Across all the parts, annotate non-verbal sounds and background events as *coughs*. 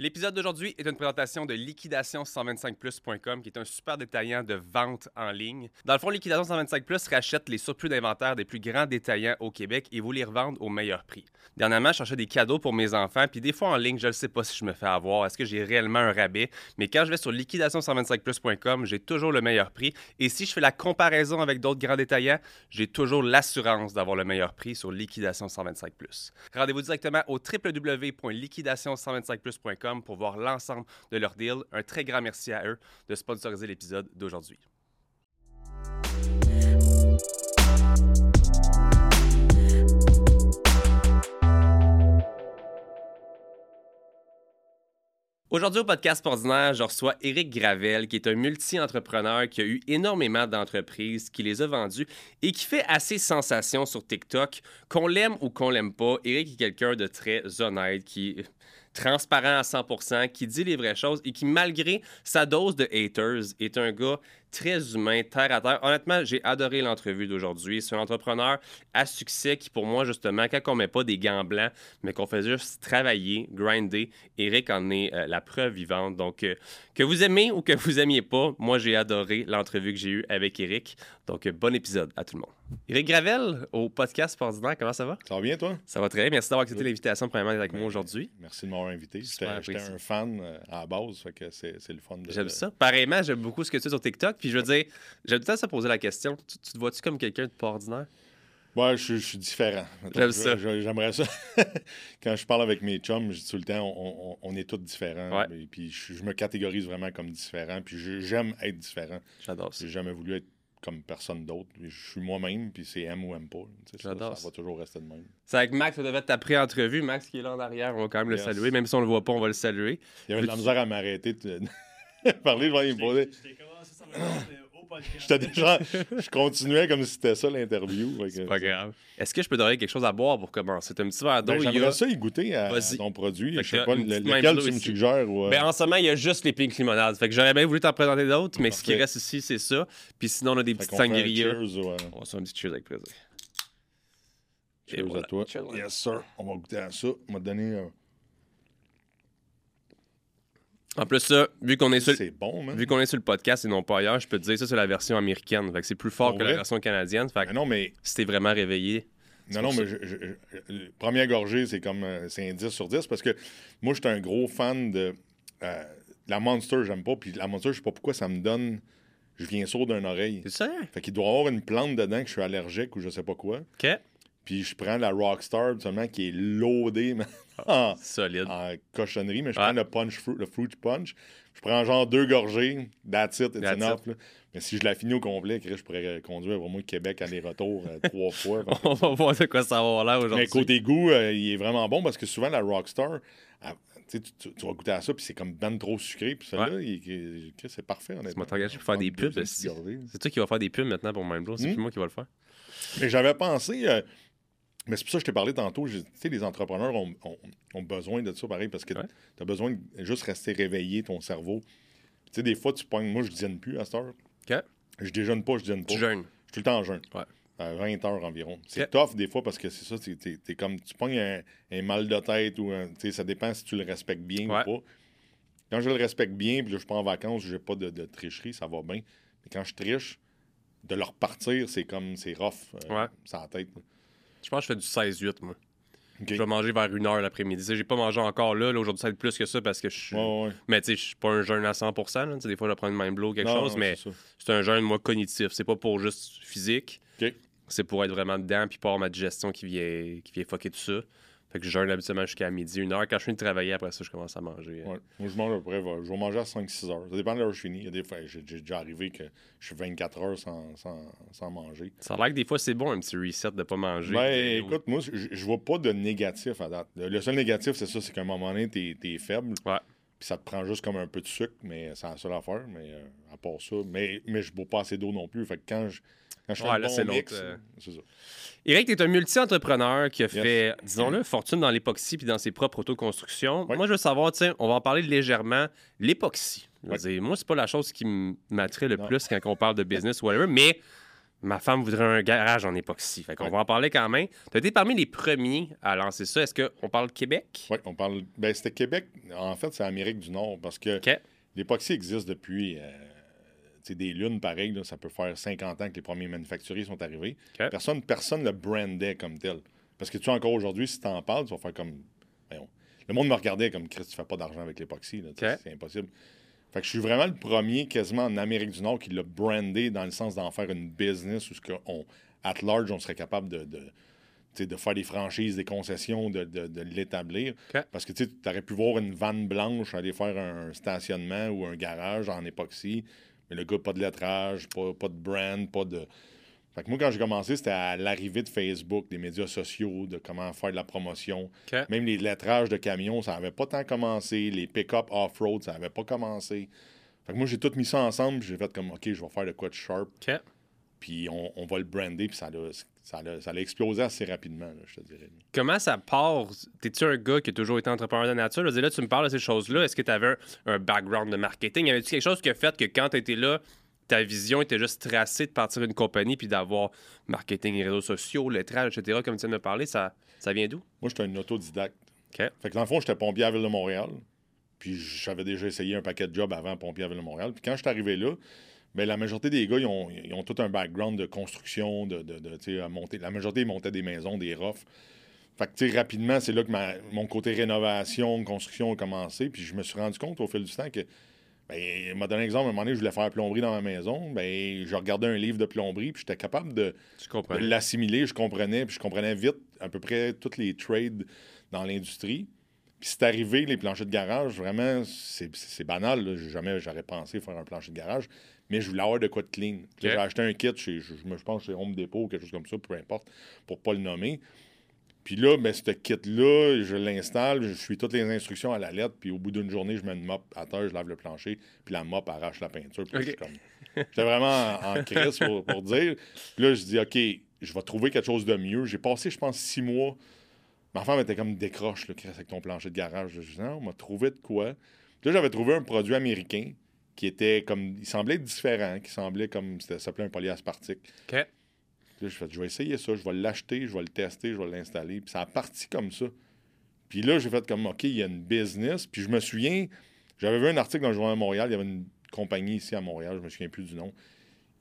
L'épisode d'aujourd'hui est une présentation de liquidation125plus.com, qui est un super détaillant de vente en ligne. Dans le fond, Liquidation 125 Plus rachète les surplus d'inventaire des plus grands détaillants au Québec et vous les revendent au meilleur prix. Dernièrement, je cherchais des cadeaux pour mes enfants, puis des fois en ligne, je ne sais pas si je me fais avoir, est-ce que j'ai réellement un rabais, mais quand je vais sur liquidation125plus.com, j'ai toujours le meilleur prix. Et si je fais la comparaison avec d'autres grands détaillants, j'ai toujours l'assurance d'avoir le meilleur prix sur Liquidation 125 Plus. Rendez-vous directement au www.liquidation125plus.com pour voir l'ensemble de leur deal. Un très grand merci à eux de sponsoriser l'épisode d'aujourd'hui. Aujourd'hui au podcast ordinaire, je reçois Éric Gravel, qui est un multi-entrepreneur qui a eu énormément d'entreprises, qui les a vendues et qui fait assez sensation sur TikTok. Qu'on l'aime ou qu'on l'aime pas, Éric est quelqu'un de très honnête, qui transparent à 100%, qui dit les vraies choses et qui, malgré sa dose de haters, est un gars très humain, terre à terre. Honnêtement, j'ai adoré l'entrevue d'aujourd'hui. C'est un entrepreneur à succès qui, pour moi, justement, quand on met pas des gants blancs, mais qu'on fait juste travailler, grinder, Eric en est euh, la preuve vivante. Donc, euh, que vous aimez ou que vous aimiez pas, moi, j'ai adoré l'entrevue que j'ai eue avec Eric. Donc, euh, bon épisode à tout le monde. Eric Gravel, au podcast Ordinaire, comment ça va? Ça va bien, toi? Ça va très bien. Merci d'avoir accepté l'invitation, premièrement, avec moi aujourd'hui. Merci de m'avoir invité. J'étais un fan à la base, fait que c'est le fun. J'aime ça. Pareillement, j'aime beaucoup ce que tu fais sur TikTok. Puis je veux dire, j'aime tout à ça poser la question. Tu, te vois-tu comme quelqu'un de pas ordinaire? Ouais, je, suis différent. J'aime ça. J'aimerais ça. *laughs* Quand je parle avec mes chums, je dis tout le temps, on, est tous différents. Et puis je, me catégorise vraiment comme différent. Puis j'aime être différent. J'adore ça. J'ai jamais voulu être comme personne d'autre. Je suis moi-même, puis c'est M ou M pas. J'adore. Ça, va toujours rester de même. C'est avec Max, ça devait être ta pré-entrevue. Max qui est là en arrière, on va quand même le saluer. Même si on le voit pas, on va le saluer. Il y avait de la misère à m'arrêter *laughs* de *laughs* parler devant les poser. J'étais déjà. Je continuais comme si c'était ça l'interview. C'est pas grave. Est-ce que je peux donner quelque chose à boire pour commencer? C'est un petit verre d'eau. Ben, J'aimerais ça y goûter à, ton produit. je sais pas lequel tu me suggères. Ou, ben, en ce moment, il y a juste les pink limonades. Fait que j'aurais bien voulu t'en présenter d'autres, mais ce qui reste ici, c'est ça. Puis sinon, on a des petites sangrias. On va faire un petit cheers avec plaisir. Cheers à toi. Yes, sir. On va goûter à ça. On va te donner. Euh, en plus, ça, vu qu'on est, sur... bon, vu qu'on est sur le podcast et non pas ailleurs, je peux te dire ça, c'est la version américaine. Fait que c'est plus fort que la version canadienne. Fait que non, mais... si t'es vraiment réveillé. Non, non, mais première gorgée, c'est comme euh, c'est un 10 sur 10 parce que moi, je suis un gros fan de euh, la Monster, j'aime pas. Puis la Monster, je sais pas pourquoi ça me donne. Je viens sourd d'une oreille. C'est ça? Fait qu'il doit y avoir une plante dedans que je suis allergique ou je sais pas quoi. OK. Puis je prends la Rockstar, seulement qui est loadée *laughs* en, Solide. en cochonnerie, mais je prends le punch fruit, le fruit punch. Je prends genre deux gorgées, that's it, it's enough. Mais si je la finis au complet, je pourrais conduire vraiment Québec aller-retour euh, trois fois. *laughs* On va voir de quoi ça va avoir là aujourd'hui. Mais côté goût, euh, il est vraiment bon parce que souvent la Rockstar, tu, tu, vas goûter à ça, puis c'est comme ben trop sucré. Puis ça, là c'est parfait, honnêtement. je peux faire des pubs. C'est toi qui vas faire des pubs maintenant pour MindBlow. C'est hmm? plus moi qui va le faire? Mais j'avais pensé, euh, mais c'est pour ça que je t'ai parlé tantôt. Tu sais, les entrepreneurs ont, besoin de ça, pareil, parce que tu as besoin de juste rester réveillé, ton cerveau. Tu sais, des fois, tu pognes. Moi, je ne plus à cette heure. OK. Je déjeune pas, je déjeune pas. Tu jeûnes. Je suis tout le temps en jeûne. Ouais. À 20 heures environ. C'est tough des fois parce que c'est ça, t'es, comme. Tu pognes un, mal de tête ou un, ça dépend si tu le respectes bien ou pas. Quand je le respecte bien, puis je pars en vacances, j'ai pas de, tricherie, ça va bien. Mais quand je triche, de leur partir, c'est comme. C'est rough. Euh, ouais. Ça tête. Je pense que je fais du 16-8, moi. Je vais manger vers une heure l'après-midi. J'ai pas mangé encore là. Aujourd'hui, ça va être plus que ça parce que je suis. Mais tu sais, je suis pas un jeûne à 100% Des fois, je vais prendre une mind ou quelque chose, mais c'est un jeûne, moi, cognitif. C'est pas pour juste physique. C'est pour être vraiment dedans puis pour avoir ma digestion qui vient, qui vient fucker tout ça. Fait que je jeûne habituellement jusqu'à midi, une heure. Quand je finis de travailler, après ça, je commence à manger. Ouais. Moi, je mange à peu près, je vais manger à 5-6 heures. Ça dépend de l'heure où je finis. Il y a des fois, j'ai déjà arrivé que je suis 24 heures sans, sans, sans manger. Ça a l'air que des fois, c'est bon un petit reset de ne pas manger. Ben, écoute, moi, je, je vois pas de négatif à date. Le seul négatif, c'est ça, c'est qu'à un moment donné, t'es es faible. Ouais. Puis ça te prend juste comme un peu de sucre, mais c'est la seule affaire. Mais euh, à part ça, mais, mais je bois pas assez d'eau non plus. Fait que quand je euh, c'est ça. Eric, tu es un multi-entrepreneur qui a fait, disons-le, fortune dans l'époxy puis dans ses propres autoconstructions. Moi, je veux savoir, tiens, on va en parler légèrement. L'époxy. Moi, c'est pas la chose qui m'attrait le plus quand on parle de business ou whatever, mais ma femme voudrait un garage en époxy. Fait qu'on va en parler quand même. Tu as été parmi les premiers à lancer ça. Est-ce qu'on parle de Québec? Oui, on parle. Ben, c'était Québec. En fait, c'est Amérique du Nord parce que l'époxy existe depuis. Euh, des lunes pareilles, ça peut faire 50 ans que les premiers manufacturiers sont arrivés. Personne ne le brandait comme tel. Parce que tu encore aujourd'hui, si tu en parles, tu vas faire comme. le monde me regardait comme Chris, tu fais pas d'argent avec l'époxy. C'est impossible. Fait que je suis vraiment le premier quasiment en Amérique du Nord qui l'a brandé dans le sens d'en faire une business où ce at large, on serait capable de, de, faire des franchises, des concessions, de, l'établir. Parce que tu aurais pu voir une vanne blanche aller faire un stationnement ou un garage en époxy, mais le gars, pas de lettrage, pas, pas de brand, pas de. Fait que moi, quand j'ai commencé, c'était à l'arrivée de Facebook, des médias sociaux, de comment faire de la promotion. Même les lettrages de camions, ça n'avait pas tant commencé. Les pick-up off-road, ça n'avait pas commencé. Fait que moi, j'ai tout mis ça ensemble. J'ai fait comme, OK, je vais faire le quoi de sharp. Puis on, va le brander. Puis ça ça, ça explosé assez rapidement, je te dirais. Comment ça part? T'es-tu un gars qui a toujours été entrepreneur de nature? là, tu me parles de ces choses-là. Est-ce que tu avais un, un, background de marketing? Y avait-tu quelque chose qui a fait que quand tu étais là, ta vision était juste tracée de partir d'une compagnie puis d'avoir marketing et réseaux sociaux, lettrage, etc., comme tu viens de me parler, ça, ça vient d'où? Moi, j'étais un autodidacte. Fait que dans le fond, j'étais pompier à Ville de Montréal. Puis j'avais déjà essayé un paquet de jobs avant pompier à Ville de Montréal. Puis quand je suis arrivé là, mais la majorité des gars, ils ont, ils ont, tout un background de construction, de, de, de monter. La majorité, ils montaient des maisons, des rofs. Fait que, rapidement, c'est là que mon côté rénovation, construction a commencé. Puis je me suis rendu compte au fil du temps que ben, m'a donné un exemple, à un moment donné, je voulais faire plomberie dans ma maison. Ben, je regardais un livre de plomberie, puis j'étais capable de, l'assimiler. Je comprenais, puis je comprenais vite à peu près tous les trades dans l'industrie. Puis c'est arrivé, les planchers de garage, vraiment, c'est banal. Jamais j'aurais pensé faire un plancher de garage, mais je voulais avoir de quoi de clean. J'ai acheté un kit chez, je, je pense, chez Home Depot ou quelque chose comme ça, peu importe, pour pas le nommer. Puis là, ben, ce kit-là, je l'installe, je suis toutes les instructions à la lettre, puis au bout d'une journée, je mets une mop à terre, je lave le plancher, puis la mop arrache la peinture. Puis comme... J'étais vraiment en, *laughs* crise pour, dire. Puis là, je dis, OK, je vais trouver quelque chose de mieux. J'ai passé, je pense, six mois. Ma femme était comme décroche, là, avec ton plancher de garage. Je dis, non, on m'a trouvé de quoi. Puis là, j'avais trouvé un produit américain qui était comme. Il semblait différent, qui semblait comme. Ça s'appelait un polyaspartique. OK je vais essayer ça, je vais l'acheter, je vais le tester, je vais l'installer. Puis ça a parti comme ça. Puis là, j'ai fait comme, OK, il y a une business. Puis je me souviens, j'avais vu un article dans le Journal de Montréal, il y avait une compagnie ici à Montréal, je me souviens plus du nom.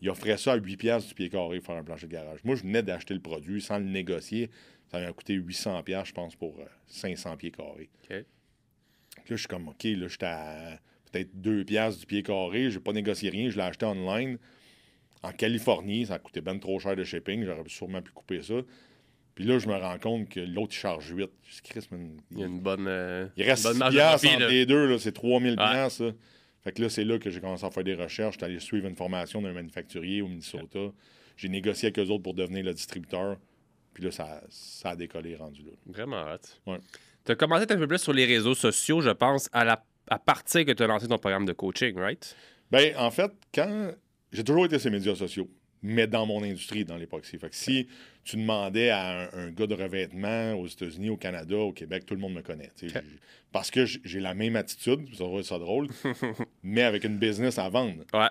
Il offrait ça à 8 piastres du pied carré pour faire un plancher de garage. Moi, je venais d'acheter le produit sans le négocier. Ça m'a coûté 800 piastres, je pense, pour 500 euh, pieds carrés. Puis là, je suis comme, OK, là, j'étais à peut-être 2 piastres du pied carré. Je n'ai pas négocié rien. Je l'ai acheté online. En Californie, ça coûtait bien trop cher de shipping. J'aurais sûrement pu couper ça. Puis là, je me rends compte que l'autre, il charge 8. il y a une bonne. Euh, il reste 6 entre les deux. C'est 3000 ouais. ça. Fait que là, c'est là que j'ai commencé à faire des recherches. J'étais allé suivre une formation d'un manufacturier au Minnesota. J'ai négocié avec eux autres pour devenir le distributeur. Puis là, ça, ça a décollé rendu là. Vraiment hâte. Ouais. Tu as commencé un peu plus sur les réseaux sociaux, je pense, à, la, à partir que tu as lancé ton programme de coaching, right? Ben, en fait, quand j'ai toujours été sur les médias sociaux, mais dans mon industrie, dans l'époxy. Fait que si tu demandais à un, gars de revêtement aux États-Unis, au Canada, au Québec, tout le monde me connaît. Parce que j'ai la même attitude, ça va ça drôle, *laughs* mais avec une business à vendre. Ouais.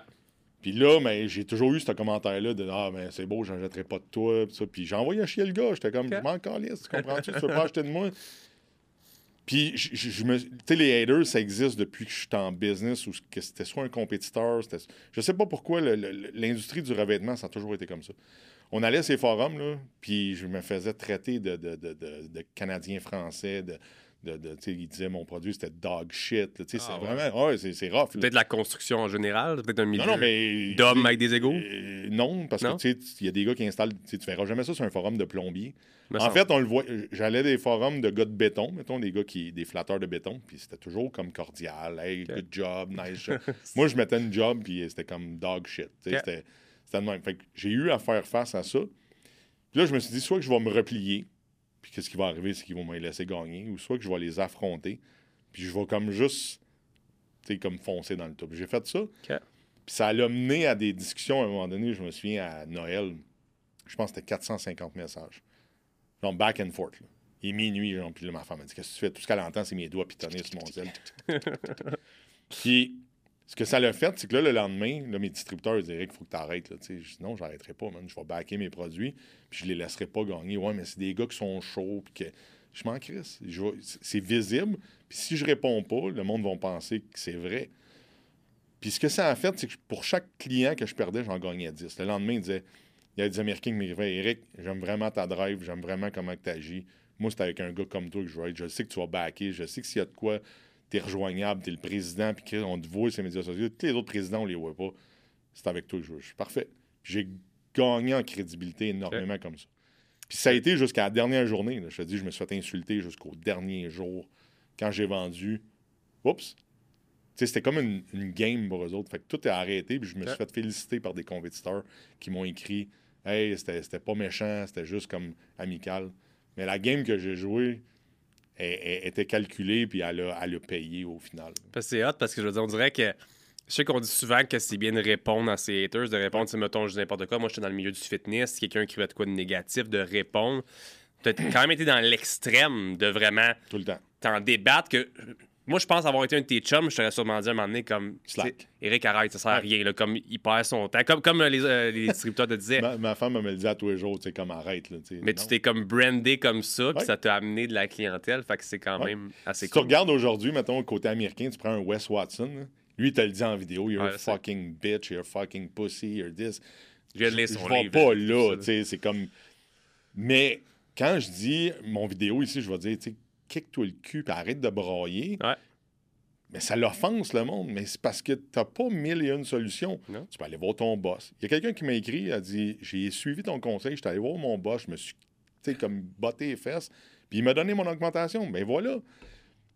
Puis là, mais j'ai toujours eu ce commentaire-là de Ah, mais c'est beau, j'en jetterai pas de toi. Puis j'ai envoyé chier le gars. J'étais comme, je m'en calisse, tu comprends-tu? tu veux pas acheter de moi? Puis, je, me. Tu sais, les haters, ça existe depuis que je suis en business ou que c'était soit un compétiteur. Je sais pas pourquoi l'industrie du revêtement, ça a toujours été comme ça. On allait à ces forums, là, puis je me faisais traiter de, de, de, de Canadien français, de, de, de il disait mon produit c'était dog shit. Ah, c'est vraiment, ouais, c'est rough. Peut-être la construction en général, peut-être un milieu d'hommes avec des égaux? Euh, non, parce que il y a des gars qui installent, tu verras jamais ça sur un forum de plombier. en fait, on le voit, j'allais des forums de gars de béton, mettons des gars qui, des flatteurs de béton, puis c'était toujours comme cordial, hey, good job, nice. *laughs* Moi, je mettais une job, puis c'était comme dog shit. C'était le même. Fait j'ai eu à faire face à ça. Puis là, je me suis dit, soit que je vais me replier, puis qu'est-ce qui va arriver, c'est qu'ils vont me laisser gagner, ou soit que je vais les affronter, puis je vais comme juste, tu sais, comme foncer dans le top. J'ai fait ça. Puis ça l'a mené à des discussions à un moment donné, je me souviens à Noël, je pense que c'était 450 messages. Genre back and forth. Là. Il est minuit, genre, puis là, ma femme m'a dit Qu'est-ce que tu fais Tout ce qu'elle entend, c'est mes doigts pitonner sur mon zèle. *laughs* puis Ce que ça l'a fait, c'est que là, le lendemain, là, mes distributeurs disaient qu'il faut que tu arrêtes. Là, non, j'arrêterai pas, man. Je vais backer mes produits, puis je les laisserai pas gagner. Ouais, mais c'est des gars qui sont chauds, puis que je m'en crisse. C'est visible, puis si je réponds pas, le monde va penser que c'est vrai. Puis ce que ça a fait, c'est que pour chaque client que je perdais, j'en gagnais 10. Le lendemain, il disait, il y a des Américains qui m'écrivaient Eric, j'aime vraiment ta drive, j'aime vraiment comment tu agis. Moi, c'est avec un gars comme toi que je vais être. Je sais que tu vas backer, je sais que s'il y a de quoi, tu es rejoignable, tu es le président, puis on te voit sur les médias sociaux. Tous les autres présidents, on les voit pas. C'est avec toi que je veux. Je suis parfait. J'ai gagné en crédibilité énormément comme ça. Puis ça a été jusqu'à la dernière journée. Je te dis, je me suis fait insulter jusqu'au dernier jour quand j'ai vendu. Oups! C'était comme une, game pour eux autres. Fait que tout est arrêté. Puis je me suis fait féliciter par des compétiteurs qui m'ont écrit Hey, c'était pas méchant, c'était juste comme amical. Mais la game que j'ai jouée était calculée, puis elle a, elle a payé au final. C'est hot parce que je veux dire, on dirait que. Je sais qu'on dit souvent que c'est bien de répondre à ses haters, de répondre, si mettons, je dis n'importe quoi. Moi, j'étais dans le milieu du fitness. Si quelqu'un écrivait de quoi de négatif, de répondre. Tu as quand même été dans l'extrême de vraiment. Tout le temps. T'en débattre que moi, je pense avoir été un de tes chums, je t'aurais sûrement dit à un moment donné comme. Slack. Eric, arrête, ça sert à rien. Là, comme il perd son temps. Comme, comme les, euh, les *laughs* distributeurs te disaient. ma, femme me le dit à tous les jours, tu sais, comme arrête. Là, Mais tu t'es comme brandé comme ça, puis ça t'a amené de la clientèle. Fait que c'est quand même assez si cool. tu regardes aujourd'hui, mettons, côté américain, tu prends un Wes Watson. lui, il te le dit en vidéo You're a fucking bitch, you're a fucking pussy, you're this. Je viens de lire son je vais pas là, tu sais, c'est comme. Mais quand je dis mon vidéo ici, je vais dire, tu sais, kick-toi le cul, puis arrête de brailler. Ouais. Mais ça l'offense, le monde. Mais c'est parce que tu n'as pas mille et une solutions. Tu peux aller voir ton boss. Il y a quelqu'un qui m'a écrit, il a dit J'ai suivi ton conseil, je suis allé voir mon boss, je me suis, tu sais, comme botté les fesses, puis il m'a donné mon augmentation. Ben voilà.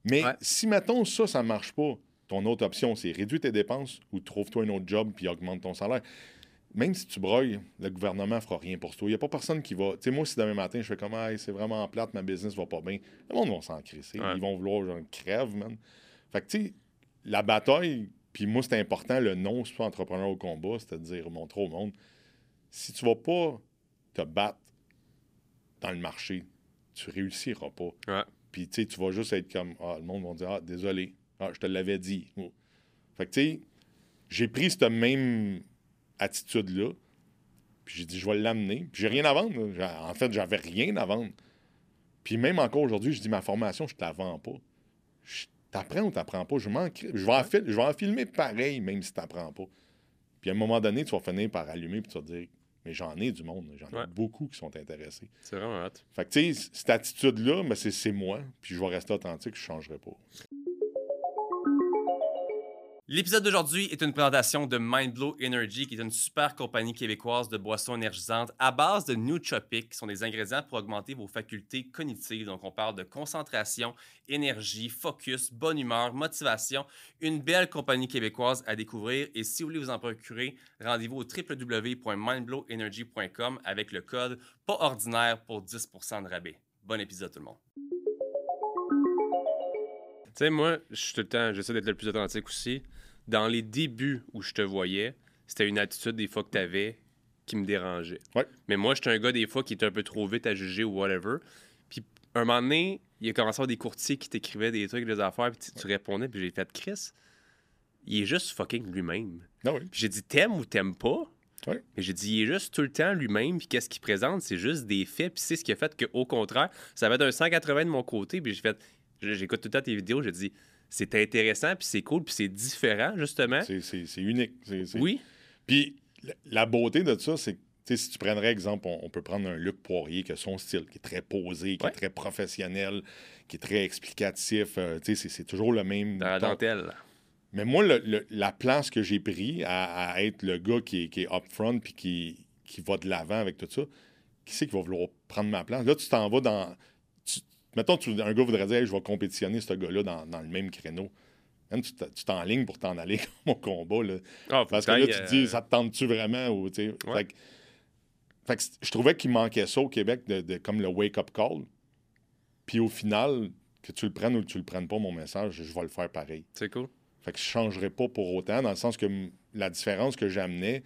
Mais si, mettons, ça, ça ne marche pas, ton autre option, c'est réduire tes dépenses ou trouve-toi un autre job puis augmente ton salaire. Même si tu broyes, le gouvernement ne fera rien pour toi. Il n'y a pas personne qui va. Tu sais, moi, si demain matin, je fais comme, c'est vraiment plate, ma business va pas bien, le monde va s'en crisser. Ils vont vouloir, genre, crève, man. Fait que, tu sais, la bataille, puis moi, c'est important, le nom, pas entrepreneur au combat, c'est-à-dire montrer au monde, si tu vas pas te battre dans le marché, tu réussiras pas. Puis, tu sais, tu vas juste être comme, ah, le monde va dire, ah, désolé, ah, je te l'avais dit. Fait que, tu sais, j'ai pris cette même attitude-là, puis j'ai dit, je vais l'amener. Puis j'ai rien à vendre. En fait, j'avais rien à vendre. Puis même encore aujourd'hui, je dis, ma formation, je te la vends pas. T'apprends ou t'apprends pas? Je, je, vais en je vais en filmer pareil, même si t'apprends pas. Puis à un moment donné, tu vas finir par allumer puis tu vas dire Mais j'en ai du monde, j'en ai beaucoup qui sont intéressés. C'est vraiment hot. Fait que tu sais, cette attitude-là, ben, c'est moi, puis je vais rester authentique, je ne changerai pas. L'épisode d'aujourd'hui est une présentation de Mindblow Energy, qui est une super compagnie québécoise de boissons énergisantes à base de nootropics, qui sont des ingrédients pour augmenter vos facultés cognitives. Donc, on parle de concentration, énergie, focus, bonne humeur, motivation. Une belle compagnie québécoise à découvrir. Et si vous voulez vous en procurer, rendez-vous au www.mindblowenergy.com avec le code pas ordinaire pour 10% de rabais. Bon épisode, tout le monde. Tu sais, moi, je suis tout le temps, j'essaie d'être le plus authentique aussi. Dans les débuts où je te voyais, c'était une attitude des fois que tu avais qui me dérangeait. Mais moi, j'étais un gars des fois qui était un peu trop vite à juger ou whatever. Puis un moment donné, il a commencé à avoir des courtiers qui t'écrivaient des trucs, des affaires, puis tu, répondais, puis j'ai fait Chris, il est juste fucking lui-même. Ah j'ai dit t'aimes ou t'aimes pas? Mais j'ai dit, il est juste tout le temps lui-même, puis qu'est-ce qu'il présente, c'est juste des faits, puis c'est ce qui a fait qu'au contraire, ça va être un 180 de mon côté, puis j'ai fait, J'écoute tout le temps tes vidéos, je dis c'est intéressant, puis c'est cool, puis c'est différent, justement. C'est unique. Oui. Puis la beauté de ça, c'est que si tu prendrais exemple, on, peut prendre un Luc Poirier qui a son style, qui est très posé, qui est très professionnel, qui est très explicatif. Euh, c'est toujours le même. Dans la dentelle. Mais moi, la place que j'ai pris à, être le gars qui est, qui est upfront puis qui, qui va de l'avant avec tout ça, qui c'est qui va vouloir prendre ma place? Là, tu t'en vas dans. Mettons, un gars voudrait dire je vais compétitionner ce gars-là dans, le même créneau. tu t'enlignes pour t'en aller *laughs* comme au combat. Là. Ah, Parce que là, tu te dis, euh, ça te tente-tu vraiment? Ou, fait, que, je trouvais qu'il manquait ça au Québec, de, comme le wake-up call. Puis au final, que tu le prennes ou que tu le prennes pas, mon message, je vais le faire pareil. C'est cool. Fait que je changerai pas pour autant, dans le sens que la différence que j'amenais,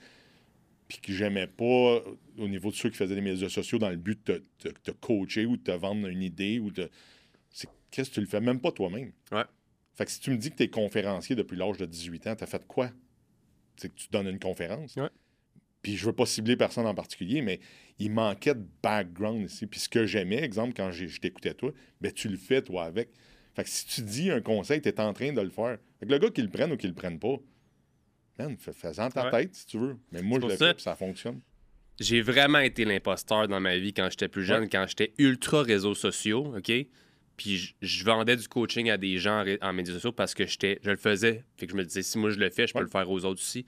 puis que j'aimais pas au niveau de ceux qui faisaient des médias sociaux dans le but de te, coacher ou de te vendre une idée ou de. C'est qu'est-ce que tu le fais? Même pas toi-même. Ouais. Fait que si tu me dis que tu es conférencier depuis l'âge de 18 ans, tu as fait quoi? C'est que tu donnes une conférence. Puis je veux pas cibler personne en particulier, mais il manquait de background ici. Puis ce que j'aimais, exemple, quand je t'écoutais toi, ben tu le fais toi avec. Fait que si tu dis un conseil, tu es en train de le faire. Fait que le gars qui le prenne ou qui le prenne pas, man, fais-en ta tête si tu veux. Mais moi, je le fais, ça fonctionne. J'ai vraiment été l'imposteur dans ma vie quand j'étais plus jeune, quand j'étais ultra réseaux sociaux, OK? Puis je, vendais du coaching à des gens en, médias sociaux parce que j'étais, je le faisais. Fait que je me disais, si moi je le fais, je peux le faire aux autres aussi.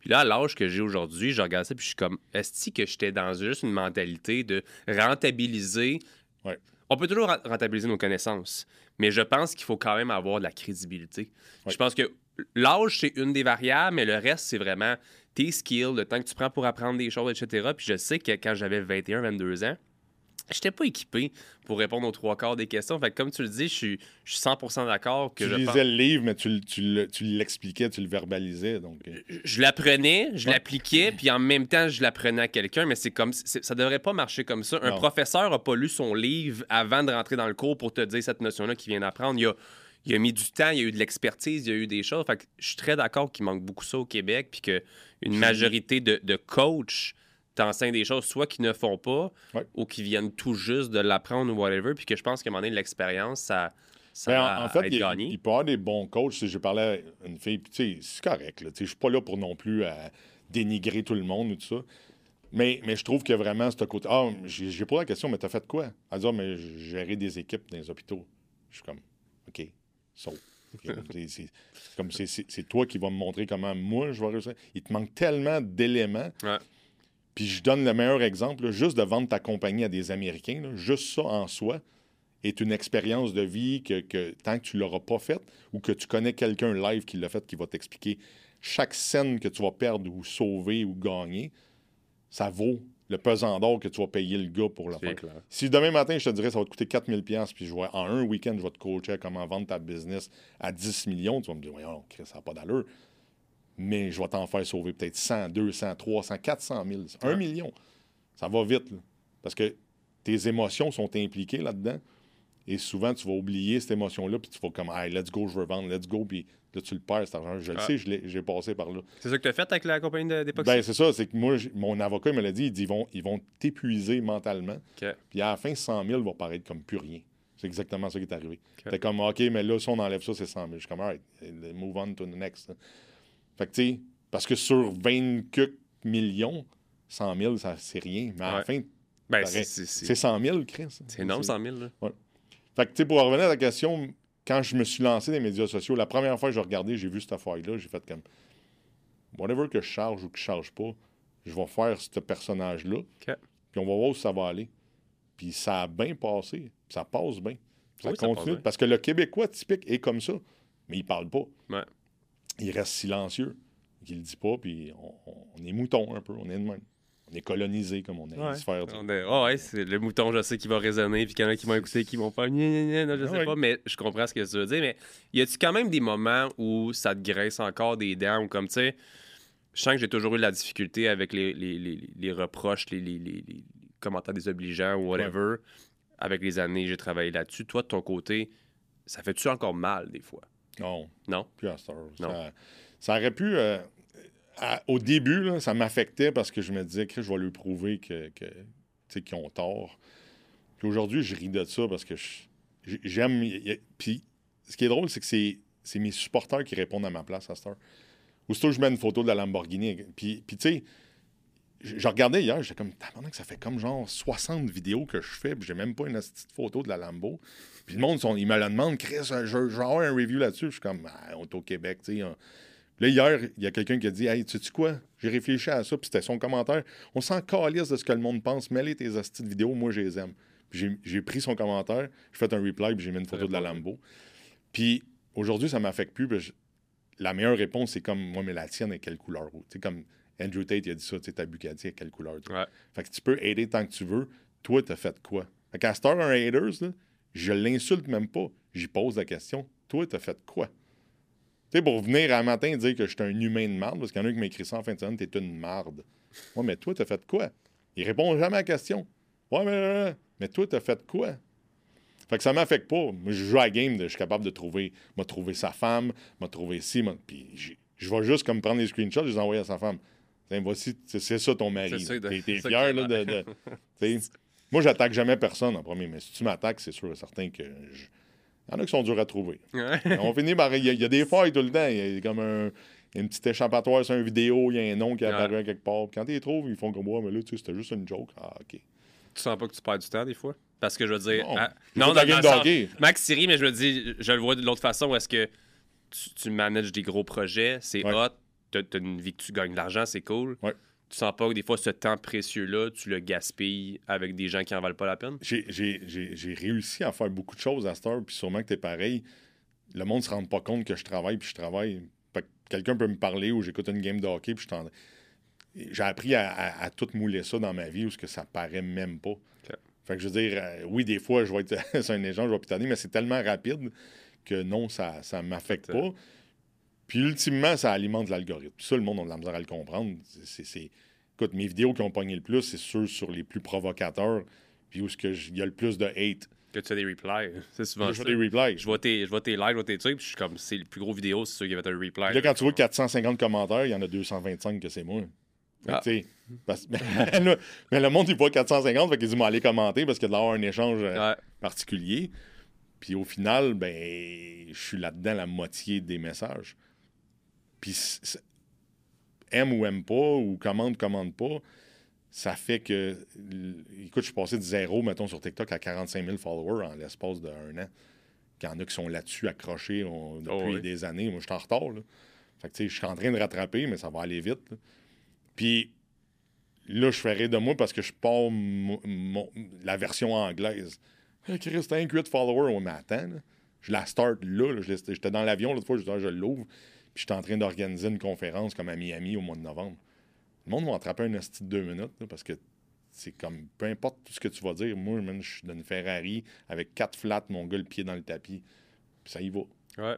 Puis là, à l'âge que j'ai aujourd'hui, je regarde ça, puis je suis comme, est-ce que j'étais dans juste une mentalité de rentabiliser? On peut toujours rentabiliser nos connaissances, mais je pense qu'il faut quand même avoir de la crédibilité. Je pense que l'âge, c'est une des variables, mais le reste, c'est vraiment tes skills, le temps que tu prends pour apprendre des choses, etc. Puis je sais que quand j'avais 21, 22 ans, j'étais pas équipé pour répondre aux trois quarts des questions. Fait que comme tu le dis, je suis, 100% d'accord que tu je lisais le livre, mais tu, tu l'expliquais, tu le verbalisais. Donc... Euh. Je, l'apprenais, je l'appliquais, puis en même temps, je l'apprenais à quelqu'un, mais c'est comme ça devrait pas marcher comme ça. Un professeur a pas lu son livre avant de rentrer dans le cours pour te dire cette notion-là qu'il vient d'apprendre. Il a il a mis du temps, il y a eu de l'expertise, il y a eu des choses. Fait que je suis très d'accord qu'il manque beaucoup ça au Québec, puis qu'une majorité de, de coachs t'enseignent des choses soit qui ne font pas ou qui viennent tout juste de l'apprendre ou whatever, puis que je pense qu'à un moment donné, l'expérience, ça, ça ben, en, fait, il, il, peut y avoir des bons coachs. Si je parlais à une fille, puis c'est correct. Je suis pas là pour non plus à dénigrer tout le monde ou tout ça. Mais, mais je trouve que vraiment, ce côté. Ah, j'ai pas la question, mais t'as fait quoi? Elle dit, ah, mais j'ai géré des équipes dans les hôpitaux. Je suis comme, OK. C'est comme c'est toi qui vas me montrer comment moi je vais réussir. Il te manque tellement d'éléments. Puis je donne le meilleur exemple, juste de vendre ta compagnie à des Américains, juste ça en soi est une expérience de vie que, tant que tu ne l'auras pas faite ou que tu connais quelqu'un live qui l'a fait, qui va t'expliquer chaque scène que tu vas perdre ou sauver ou gagner, ça vaut le pesant d'or que tu vas payer le gars pour le faire. Si demain matin, je te dirais ça va te coûter 4000 pièces puis je vois en un week-end, je vais te coacher à comment vendre ta business à 10 millions, tu vas me dire, voyons, ça n'a pas d'allure. Mais je vais t'en faire sauver peut-être 100, 200, 300, 400 000, 1 million. Ça va vite, parce que tes émotions sont impliquées là-dedans. Et souvent, tu vas oublier cette émotion-là, puis tu vas comme, hey, let's go, je veux vendre, let's go, puis là, tu le perds, cet argent. Je le ah. sais, j'ai passé par là. C'est ça que tu as fait avec la compagnie d'époque? Ben, c'est ça, c'est que moi, mon avocat me l'a dit, il dit, ils vont, ils vont t'épuiser mentalement. Puis à la fin, 100 000 va paraître comme plus rien. C'est exactement ça qui est arrivé. T'es comme, OK, mais là, si on enlève ça, c'est 100 000. Je suis comme, all right, move on to the next. Fait que, tu sais, parce que sur 20 millions, 100 000, c'est rien. Mais à la fin, ben, c'est 100 000, Chris. C'est énorme, 100 000. Là. Ouais. Fait que, tu sais, pour revenir à la question, quand je me suis lancé dans les médias sociaux, la première fois que j'ai regardé, j'ai vu cette affaire-là, j'ai fait comme whatever que je charge ou que je charge pas, je vais faire ce personnage-là. Puis on va voir où ça va aller. Puis ça a bien passé. Ça passe bien. Ça continue. parce que le Québécois typique est comme ça. Mais il parle pas. Il reste silencieux. Il le dit pas, puis on, on est mouton un peu. On est de même on est colonisé, comme on a ouais. faire. Oh, ouais, c'est le mouton, je sais, qui va résonner, puis qu'il y en a qui vont écouter, qui vont faire non, je sais pas, mais je comprends ce que tu veux dire. Mais y a-tu quand même des moments où ça te graisse encore des dents, ou comme, tu sais, je sens que j'ai toujours eu de la difficulté avec les, les, les, les reproches, les, commentaires désobligeants ou whatever. Avec les années, j'ai travaillé là-dessus. Toi, de ton côté, ça fait-tu encore mal des fois? Non. Non? Plus à ça. Ça, aurait pu. Euh, au début, ça m'affectait parce que je me disais que je vais lui prouver que, que qu'ils ont tort. Puis aujourd'hui, je ris de ça parce que j'aime. Puis ce qui est drôle, c'est que c'est mes supporters qui répondent à ma place à cette heure. Aussitôt, je mets une photo de la Lamborghini. Puis, puis tu sais, je regardais hier, j'étais comme, que ça fait comme genre 60 vidéos que je fais, puis j'ai même pas une petite photo de la Lambo. Puis le monde, ils me la demandent, Chris, je, je vais avoir un review là-dessus. Je suis comme, ah, on est au Québec, tu sais. Là, hier, il y a quelqu'un qui a dit Hey, tu sais quoi? J'ai réfléchi à ça, puis c'était son commentaire. On s'en calisse de ce que le monde pense. Mets-les tes astuces de vidéo, moi, je les aime. J'ai pris son commentaire, j'ai fait un reply, puis j'ai mis une photo de la Lambo. Puis aujourd'hui, ça m'affecte plus. la meilleure réponse, c'est comme moi, mais la tienne est quelle couleur? Tu sais, comme Andrew Tate, il a dit ça, tu sais, ta Bugatti est quelle couleur Fait que tu peux aider tant que tu veux. Toi, t'as fait quoi? Fait qu'à Star un haters, là, je l'insulte même pas. J'y pose la question. Toi, t'as fait quoi? Tu sais, pour venir un matin et dire que je suis un humain de marde, parce qu'il y en a qui m'écrit ça en fin de semaine, t'es une marde. Ouais, mais toi, t'as fait quoi? Il répond jamais à la question. Ouais, mais, mais toi, t'as fait quoi? Fait que ça m'affecte pas. Moi, je joue à la game, je suis capable de trouver, m'a trouvé sa femme, m'a trouvé ci, puis je vais juste comme prendre les screenshots, les envoyer à sa femme. voici, c'est ça ton mari. T'es fier là, de. de *laughs* moi, j'attaque jamais personne en premier, mais si tu m'attaques, c'est sûr et certain que. Il y en a qui sont durs à trouver. On finit par. Il y, a des failles tout le temps. Il y a comme un, un petit échappatoire sur une vidéo, il y a un nom qui apparaît quelque part. quand ils les trouvent, ils font comme moi, mais là, tu sais, c'était juste une joke. Ah, OK. Tu sens pas que tu perds du temps des fois? Parce que je veux dire. Non, ah, non dans, le Max Siri, mais je me dis, je le vois de l'autre façon. Est-ce que tu, manages des gros projets, c'est hot, as, une vie que tu gagnes de l'argent, c'est cool. Tu sens pas que des fois, ce temps précieux-là, tu le gaspilles avec des gens qui en valent pas la peine? J'ai réussi à faire beaucoup de choses à Star, puis sûrement que tu es pareil. Le monde se rend pas compte que je travaille, puis je travaille. Quelqu'un peut me parler ou j'écoute une game de hockey, puis je J'ai appris à, tout mouler ça dans ma vie où ce que ça paraît même pas. Fait que je veux dire, euh, oui, des fois, je vais être. *laughs* c'est un échange, je vais pitonner, mais c'est tellement rapide que non, ça ne m'affecte pas. Puis ultimement, ça alimente l'algorithme. Ça, le monde a de la misère à le comprendre. C'est, Écoute, mes vidéos qui ont pogné le plus, c'est ceux sur les plus provocateurs, puis où il y a le plus de hate. Que tu as des replies. C'est souvent je ça. des replies. Je vois tes, je vois tes lives, je vois tes trucs, puis je suis comme, c'est les plus gros vidéos, c'est ceux qui avaient un reply. Là, quand tu vois 450 commentaires, il y en a 225 que c'est moi. Ah. *laughs* mais, le monde, il voit 450, fait qu'ils disent, allez commenter parce qu'il y a de l'avoir un échange euh, particulier. Puis au final, ben, je suis là-dedans la moitié des messages. Puis aime ou aime pas, ou commande, commande pas, ça fait que. Écoute, je suis passé de zéro, mettons, sur TikTok à 45 000 followers en l'espace d'un an. Il y en a qui sont là-dessus accrochés depuis oh des années. Moi, je suis en retard. Là. Fait que, tu sais, je suis en train de rattraper, mais ça va aller vite. Puis là, je ferai de moi parce que je pars la version anglaise. Hey, Chris, t'as un 8 followers. au matin. Je la start là. J'étais dans l'avion l'autre fois, je, je l'ouvre. Puis j'étais en train d'organiser une conférence comme à Miami au mois de novembre. Le monde va attraper un hostie de deux minutes parce que c'est comme peu importe tout ce que tu vas dire. Moi, je suis dans une Ferrari avec quatre flats, mon gars, le pied dans le tapis. Puis ça y va. Ouais.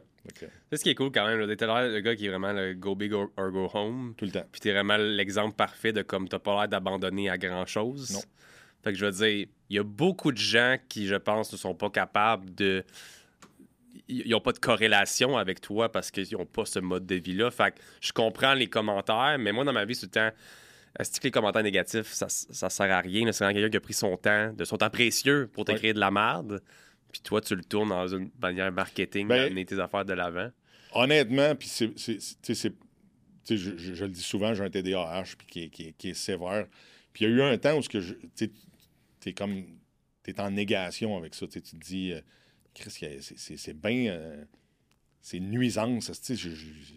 C'est ce qui est cool quand même. T'es le gars qui est vraiment le go big or, go home. Tout le temps. Puis t'es vraiment l'exemple parfait de comme t'as pas l'air d'abandonner à grand chose. Non. Fait que je veux dire, il y a beaucoup de gens qui, je pense, ne sont pas capables de. Ils n'ont pas de corrélation avec toi parce qu'ils n'ont pas ce mode de vie-là. Fait que je comprends les commentaires, mais moi, dans ma vie, tout le temps, est-ce que les commentaires négatifs, ça, ça sert à rien? C'est quelqu'un qui a pris son temps, de son temps précieux pour t'écrire de la merde. Puis toi, tu le tournes dans une manière marketing, ben, d'amener tes affaires de l'avant. Honnêtement, puis c'est. Je, je, le dis souvent, j'ai un TDAH puis qui, est, qui, est sévère. Puis il y a eu un temps où tu es comme. Tu en négation avec ça. Tu te dis, euh, c'est bien. Euh, c'est nuisance,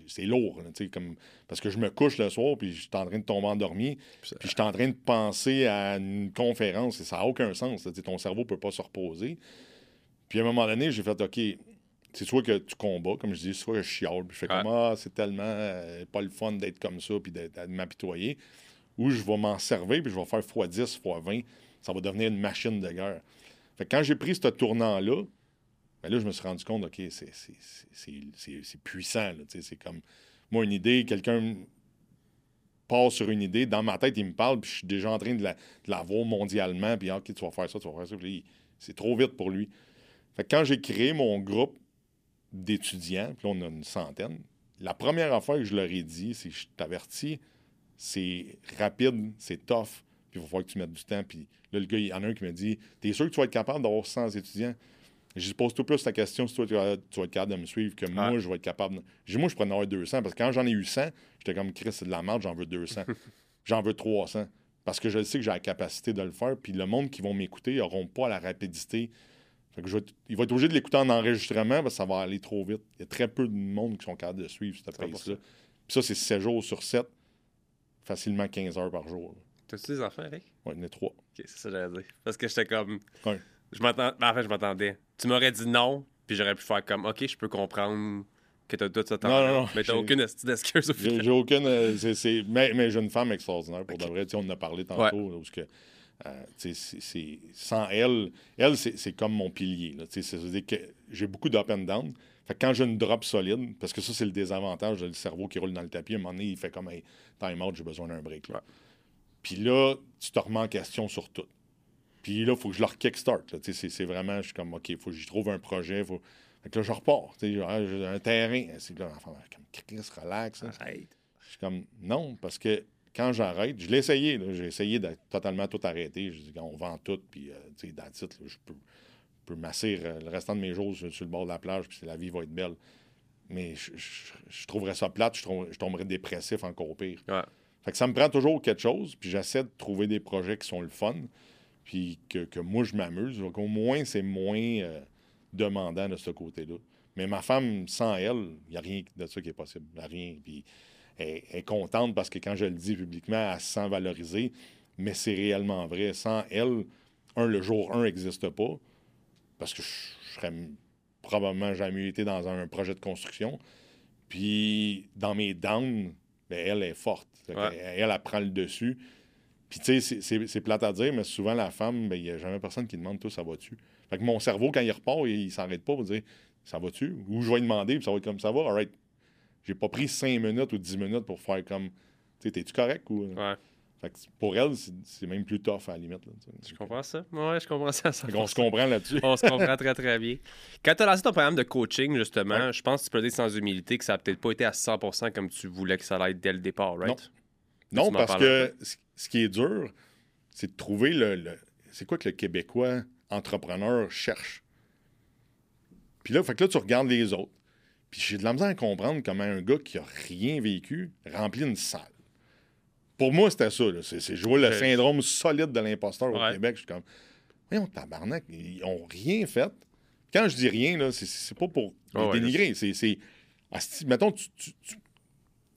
c'est lourd. comme, parce que je me couche le soir, puis je suis en train de tomber endormi, puis je suis en train de penser à une conférence, et ça n'a aucun sens. Ton cerveau ne peut pas se reposer. Puis à un moment donné, j'ai fait, OK, c'est soit que tu combats, comme je dis, soit que je chiale, puis je fais comme, ah, c'est tellement euh, pas le fun d'être comme ça, puis de m'apitoyer, ou je vais m'en servir, puis je vais faire x10, x20, ça va devenir une machine de guerre. Fait que quand j'ai pris ce tournant-là, ben là, je me suis rendu compte, OK, c'est puissant, c'est comme, moi, une idée, quelqu'un passe sur une idée, dans ma tête, il me parle, puis je suis déjà en train de la, voir mondialement, puis OK, tu vas faire ça, tu vas faire ça, c'est trop vite pour lui. Fait quand j'ai créé mon groupe d'étudiants, puis là, on a une centaine, la première affaire que je leur ai dit, c'est je t'avertis, c'est rapide, c'est tough, puis il va falloir que tu mettes du temps. Puis là, le gars, il y en a un qui me dit T'es sûr que tu vas être capable d'avoir 100 étudiants Je pose tout plus la question si toi, tu vas, être capable de me suivre que moi, ah. je vais être capable. De... Moi, je prenais avoir 200 parce que quand j'en ai eu 100, j'étais comme Chris, c'est de la merde, j'en veux 200. *laughs* j'en veux 300. Parce que je sais que j'ai la capacité de le faire, puis le monde qui vont m'écouter n'auront pas la rapidité je il va être obligé de l'écouter en enregistrement parce que ça va aller trop vite. Il y a très peu de monde qui sont capables de suivre cette pace-là. Puis ça, c'est 7 jours sur 7, facilement 15 heures par jour. T'as-tu des enfants, Eric? Oui, il y en a trois. Ok, c'est ça que j'allais dire. Parce que j'étais comme. Je m'attends. Ben, en fait, je m'attendais. Tu m'aurais dit non, puis j'aurais pu faire comme OK, je peux comprendre que t'as tout ça. Non, non, non. Mais t'as aucune excuse au final. J'ai aucune. Euh, mais, mais j'ai une femme extraordinaire pour de vrai. on en a parlé tantôt. Parce que euh, sans elle, elle, c'est comme mon pilier. j'ai beaucoup d'up and down. quand j'ai une drop solide, parce que ça, c'est le désavantage le cerveau qui roule dans le tapis, à un moment donné, il fait comme time out, j'ai besoin d'un break. Puis là, tu te remets en question sur tout. Puis là, il faut que je leur kickstart. C'est vraiment, je suis comme, OK, il faut que j'y trouve un projet. Faut... Fait que là, je repars. J'ai un terrain. C'est là, enfin, comme Chris, relax. Hein. Je suis comme, non, parce que quand j'arrête, je l'ai essayé. J'ai essayé de totalement tout arrêter. Je dis, on vend tout, puis, euh, tu sais, dans le titre, je peux, peux m'asseoir euh, le restant de mes jours sur, le bord de la plage, puis la vie va être belle. Mais je, je, trouverais ça plate, je, tomberais dépressif encore pire. Fait que ça me prend toujours quelque chose, puis j'essaie de trouver des projets qui sont le fun, puis que, moi, je m'amuse. Donc, au moins, c'est moins euh, demandant de ce côté-là. Mais ma femme, sans elle, il n'y a rien de ça qui est possible. A rien. Puis elle, est contente parce que quand je le dis publiquement, elle se sent valorisée, mais c'est réellement vrai. Sans elle, un, le jour 1 n'existe pas, parce que je, serais probablement jamais été dans un projet de construction. Puis dans mes downs, ben, elle est forte. Elle, elle, prend le dessus. Puis, tu sais, c'est plate à dire, mais souvent, la femme, ben, il n'y a jamais personne qui demande, tout ça va-tu? Fait que mon cerveau, quand il repart, il, ne s'arrête pas pour dire, ça va-tu? Ou je vais lui demander, puis ça va être comme ça va, alright. J'ai pas pris 5 minutes ou 10 minutes pour faire comme, tu t'es-tu correct? Ou... Ouais. Fait que pour elle, c'est même plus tough à la limite. Là, je comprends ça. Ouais, je comprends ça. on se comprend là-dessus. on se comprend très, très bien. Quand tu as lancé ton programme de coaching, justement, je pense que tu peux dire sans humilité que ça n'a peut-être pas été à 100% comme tu voulais que ça allait être dès le départ, right? Non, non parce que ce qui est dur, c'est de trouver le. c'est quoi que le Québécois entrepreneur cherche? Puis là, fait que là, tu regardes les autres. Puis j'ai de la misère à comprendre comment un gars qui a rien vécu remplit une salle. Pour moi, c'était ça. C'est jouer le syndrome solide de l'imposteur au Québec. Je suis comme, voyons, tabarnak, ils ont rien fait. Quand je dis rien, c'est pas pour dénigrer. C'est. Mettons, tu,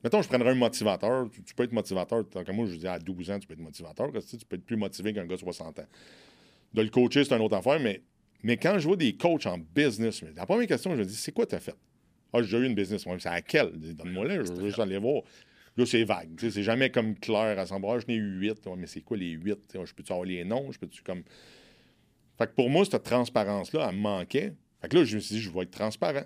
mettons, je prendrais un motivateur. Tu, peux être motivateur. Tant que moi, je dis à 12 ans, tu peux être motivateur. tu peux être plus motivé qu'un gars de 60 ans. De le coacher, c'est une autre affaire. Mais, mais quand je vois des coachs en business, la première question, je me dis, c'est quoi tu as fait? Ah, j'ai eu une business. C'est à quelle? Donne-moi là, je veux juste aller voir. Là, c'est vague. C'est jamais comme clair à son bras. Je n'ai eu huit. mais c'est quoi les huit? Je peux-tu avoir les noms? Je peux-tu comme. Fait que pour moi, cette transparence-là, elle me manquait. Fait que là, je me suis dit, je vais être transparent.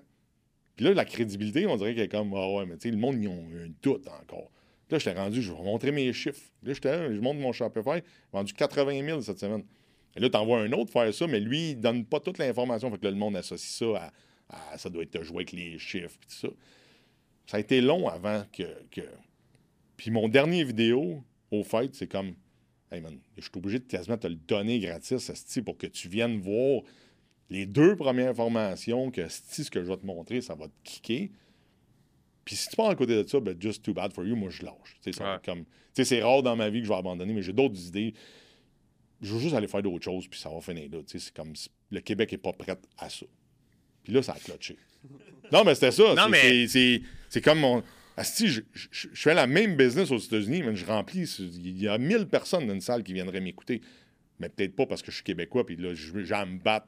Puis là, la crédibilité, on dirait qu'elle est comme, ah ouais, mais tu sais, le monde, ils ont un doute encore. Puis là, j'étais rendu, je vais montrer mes chiffres. Là, j'étais, je montre mon Shopify, vendu 80 000 cette semaine. Et là, t'envoies un autre faire ça, mais lui, il donne pas toute l'information. Fait que là, le monde associe ça à, ça doit être joué avec les chiffres, puis tout ça. Ça a été long avant que puis mon dernier vidéo, au fait, c'est comme Hey man, je suis obligé de quasiment te le donner gratis, pour que tu viennes voir les deux premières formations que ce que je vais te montrer, ça va te kicker. Puis si tu pars à côté de ça, ben just too bad for you, moi je lâche. C'est rare dans ma vie que je vais abandonner, mais j'ai d'autres idées. Je veux juste aller faire d'autres choses, puis ça va finir là. C'est comme le Québec n'est pas prêt à ça. Puis là, ça a cloché. non, mais c'était ça. C'est comme mon si je, fais la même business aux États-Unis, mais je remplis. Il y a 1000 personnes dans une salle qui viendraient m'écouter. Mais peut-être pas parce que je suis québécois, puis là, à me battre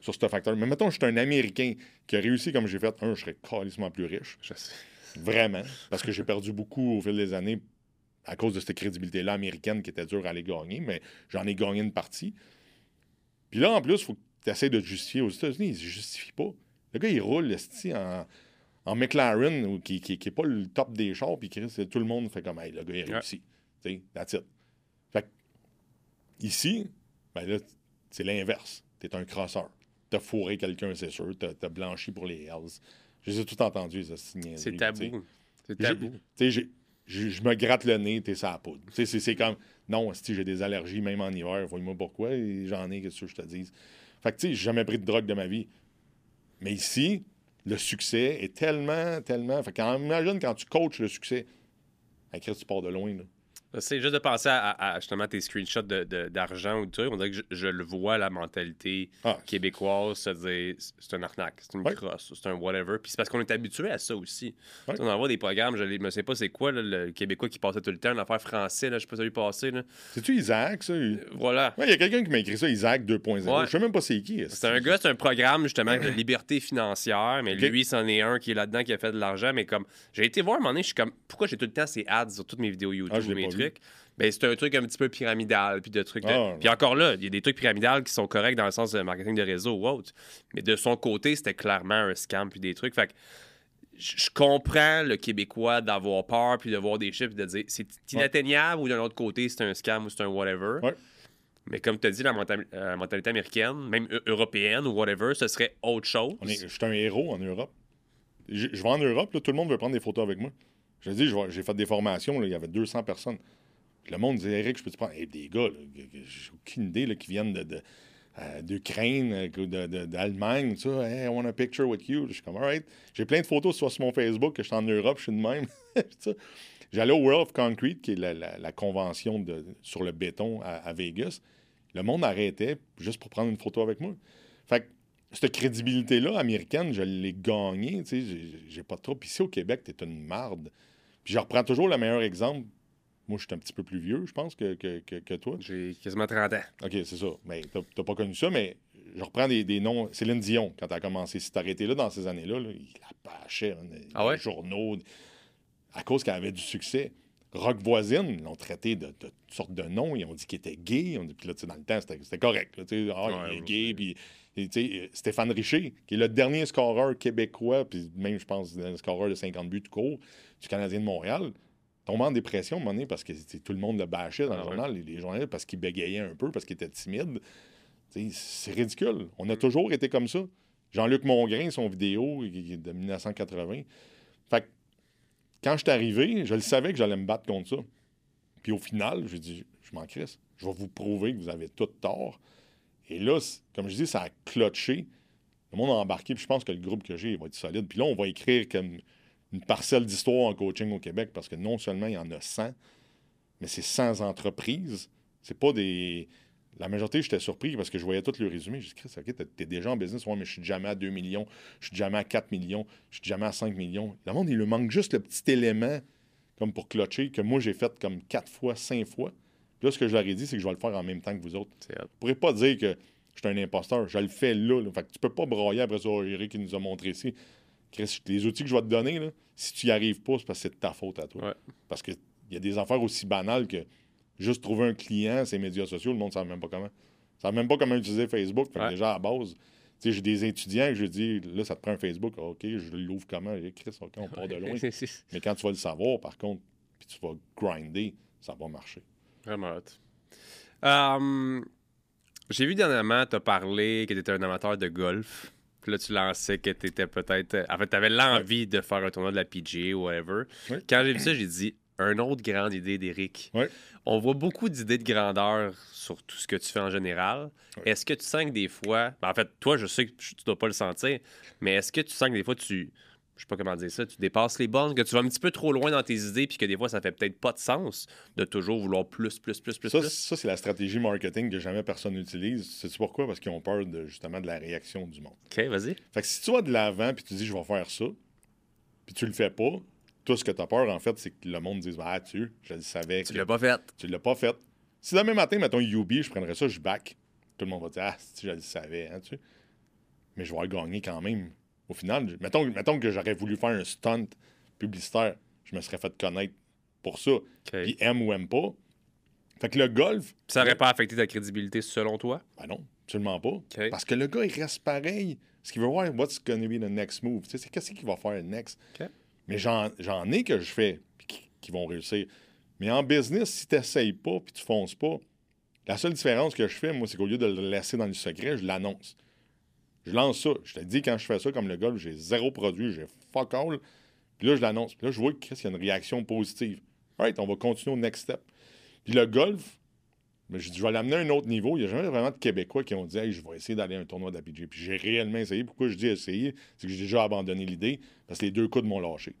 sur ce facteur. Mais mettons, je suis un Américain qui a réussi comme j'ai fait. Un, je serais carrément plus riche. Vraiment. Parce que j'ai perdu beaucoup au fil des années à cause de cette crédibilité-là américaine qui était dure à aller gagner, mais j'en ai gagné une partie. Puis là, en plus, il faut que tu essaies de te justifier aux États-Unis. Ils ne se justifient pas. Le gars, il roule le en en McLaren, qui n'est qui, pas le top des chars, puis tout le monde fait comme, hey, le gars, il a réussi. sais, that's it. Ici, ben là, c'est l'inverse. Tu es un crosseur. Tu as fourré quelqu'un, c'est sûr. Tu as, blanchi pour les Hells. Je les ai tout entendus, ça. C'est tabou. C'est tabou. Tu sais, je me gratte le nez, t'es ça poudre. C'est comme, non, si j'ai des allergies, même en hiver, vois-moi pourquoi, j'en ai, qu'est-ce que je te dis. Fait que, tu sais, j'ai jamais pris de drogue de ma vie. Mais ici, le succès est tellement, tellement. Fait quand, imagine quand tu coaches le succès. Avec tu pars de loin. Là. C'est juste de penser à, justement tes screenshots d'argent de, ou de trucs. On dirait que je, le vois, la mentalité ah. québécoise, c'est c'est un arnaque, c'est une crosse, c'est un whatever. Puis c'est parce qu'on est habitué à ça aussi. On envoie des programmes, je ne sais pas c'est quoi le Québécois qui passait tout le temps, l'affaire français, là, je sais pas si ça lui passé. C'est-tu Isaac, ça? Voilà. Il y a quelqu'un qui m'a écrit ça, Isaac 2.0. Je sais même pas c'est qui. C'est un gars, c'est un programme justement de liberté financière, mais lui, c'en est un qui est là-dedans, qui a fait de l'argent. Mais comme, j'ai été voir un moment donné, je suis comme, pourquoi j'ai tout le temps ces ads sur toutes mes vidéos YouTube, ah, ben, c'est un truc un petit peu pyramidal. Puis de trucs ah, Puis encore là, il y a des trucs pyramidales qui sont corrects dans le sens de marketing de réseau ou autre. Mais de son côté, c'était clairement un scam puis des trucs. Fait que je comprends le Québécois d'avoir peur puis de voir des chiffres de dire c'est inatteignable ou d'un autre côté, c'est un scam ou c'est un whatever. Mais comme tu as dit, la euh, mentalité américaine, même européenne ou whatever, ce serait autre chose. je suis un héros en Europe. Je, vais en Europe, tout le monde veut prendre des photos avec moi. Je dis, j'ai fait des formations, il y avait 200 personnes. le monde disait, Eric, je peux te prendre. des gars, j'ai aucune idée qui viennent de, euh, d'Ukraine, euh, d'Allemagne, tout ça. Hey, I want a picture with you. Je suis comme, alright. J'ai plein de photos sur mon Facebook que je suis en Europe, je suis de même. *laughs* J'allais au World of Concrete, qui est la, convention de, sur le béton à, Vegas. Le monde arrêtait juste pour prendre une photo avec moi. Fait que cette crédibilité-là américaine, je l'ai gagnée. J'ai pas trop. Ici au Québec, t'es une marde. Puis je reprends toujours le meilleur exemple moi, je suis un petit peu plus vieux, je pense, que, que, toi. J'ai quasiment 30 ans. OK, c'est ça. Mais tu n'as pas connu ça, mais je reprends des, noms. Céline Dion, quand elle a commencé. Si arrêté là dans ces années-là, il la pâchait. Ah ouais? Les journaux. À cause qu'elle avait du succès. Rock Voisine l'ont traité de, toutes sortes de noms. Ils ont dit qu'il était gay. On dit, puis là, dans le temps, c'était correct. ah, il est gay. Puis, Stéphane Richer, qui est le dernier scoreur québécois, puis même, je pense, un scoreur de 50 buts de court du Canadien de Montréal tombé en dépression à un moment donné parce que tout le monde le bâchait dans le ah journal, les, journalistes, parce qu'il bégayait un peu, parce qu'il était timide. C'est ridicule. On a toujours été comme ça. Jean-Luc Mongrain, son vidéo de 1980. Fait que, quand je suis arrivé, je le savais que j'allais me battre contre ça. Puis au final, je dit, je m'en. Je vais vous prouver que vous avez tout tort. Et là, comme je dis, ça a cloché. Le monde a embarqué, puis je pense que le groupe que j'ai va être solide. Puis là, on va écrire comme une parcelle d'histoire en coaching au Québec parce que non seulement il y en a 100, mais c'est 100 entreprises. C'est pas des. La majorité, j'étais surpris parce que je voyais tout le résumé. J'ai dit, Chris, OK, t'es déjà en business. Ouais, mais je suis jamais à 2 millions, je suis jamais à 4 millions, je suis jamais à 5 millions. Le monde, il lui manque juste le petit élément comme pour clocher que moi, j'ai fait comme 4 fois, 5 fois. là, ce que je leur ai dit, c'est que je vais le faire en même temps que vous autres. Vous ne pourrez pas dire que je suis un imposteur. Je le fais là. Fait que tu peux pas broyer après ça, Eric qui nous a montré ici les outils que je vais te donner, là, si tu n'y arrives pas, c'est parce que c'est de ta faute à toi. Parce qu'il y a des affaires aussi banales que juste trouver un client, ces médias sociaux, le monde ne sait même pas comment. ne sait même pas comment utiliser Facebook. déjà, à base, j'ai des étudiants que je dis, là, ça te prend un Facebook. Ah, OK, je l'ouvre comment? Chris, OK, on part de loin. *laughs* Mais quand tu vas le savoir, par contre, puis tu vas grinder, ça va marcher. Vraiment hum, J'ai vu dernièrement, tu as parlé que tu étais un amateur de golf. Puis là, tu lançais que tu étais peut-être. En fait, tu avais l'envie de faire un tournoi de la PGA ou whatever. Quand j'ai vu ça, j'ai dit une autre grande idée d'Eric. On voit beaucoup d'idées de grandeur sur tout ce que tu fais en général. Est-ce que tu sens que des fois. Ben, en fait, toi, je sais que tu dois pas le sentir, mais est-ce que tu sens que des fois, tu je sais pas comment dire ça, tu dépasses les bornes, que tu vas un petit peu trop loin dans tes idées, puis que des fois, ça fait peut-être pas de sens de toujours vouloir plus, plus, plus, plus. Ça, plus? ça c'est la stratégie marketing que jamais personne n'utilise. C'est pourquoi? Parce qu'ils ont peur de, justement de la réaction du monde. OK, vas-y. Fait que si tu vas de l'avant, puis tu dis, je vais faire ça, puis tu le fais pas, tout ce que tu as peur, en fait, c'est que le monde dise, ah, tu, je le savais. Tu l'as pas fait. Tu l'as pas fait. Si demain matin, mettons UB, je prendrais ça, je back. Tout le monde va dire, ah, si, je le savais, hein, tu Mais je vais gagner quand même au final, mettons, mettons que j'aurais voulu faire un stunt publicitaire, je me serais fait connaître pour ça. Puis aime ou aime pas. Fait que le golf. Ça n'aurait pas affecté ta crédibilité selon toi? Ben non, absolument pas. Parce que le gars, il reste pareil. Ce qu'il veut voir, what's going to be the next move? C'est qu'est-ce qu'il va faire next? Mais j'en ai que je fais qui, qui, vont réussir. Mais en business, si tu n'essayes pas puis tu fonces pas, la seule différence que je fais, moi, c'est qu'au lieu de le laisser dans le secret, je l'annonce. Je lance ça. Je te dis, quand je fais ça comme le golf, j'ai zéro produit, j'ai fuck all. Puis là, je l'annonce. Puis là, je vois qu'il y a une réaction positive. Right, on va continuer au next step. Puis le golf, mais je, dis, je vais l'amener à un autre niveau. Il n'y a jamais vraiment de Québécois qui ont dit hey, je vais essayer d'aller à un tournoi d'APG. Puis j'ai réellement essayé. Pourquoi je dis essayer? C'est que j'ai déjà abandonné l'idée parce que les deux coudes m'ont lâché.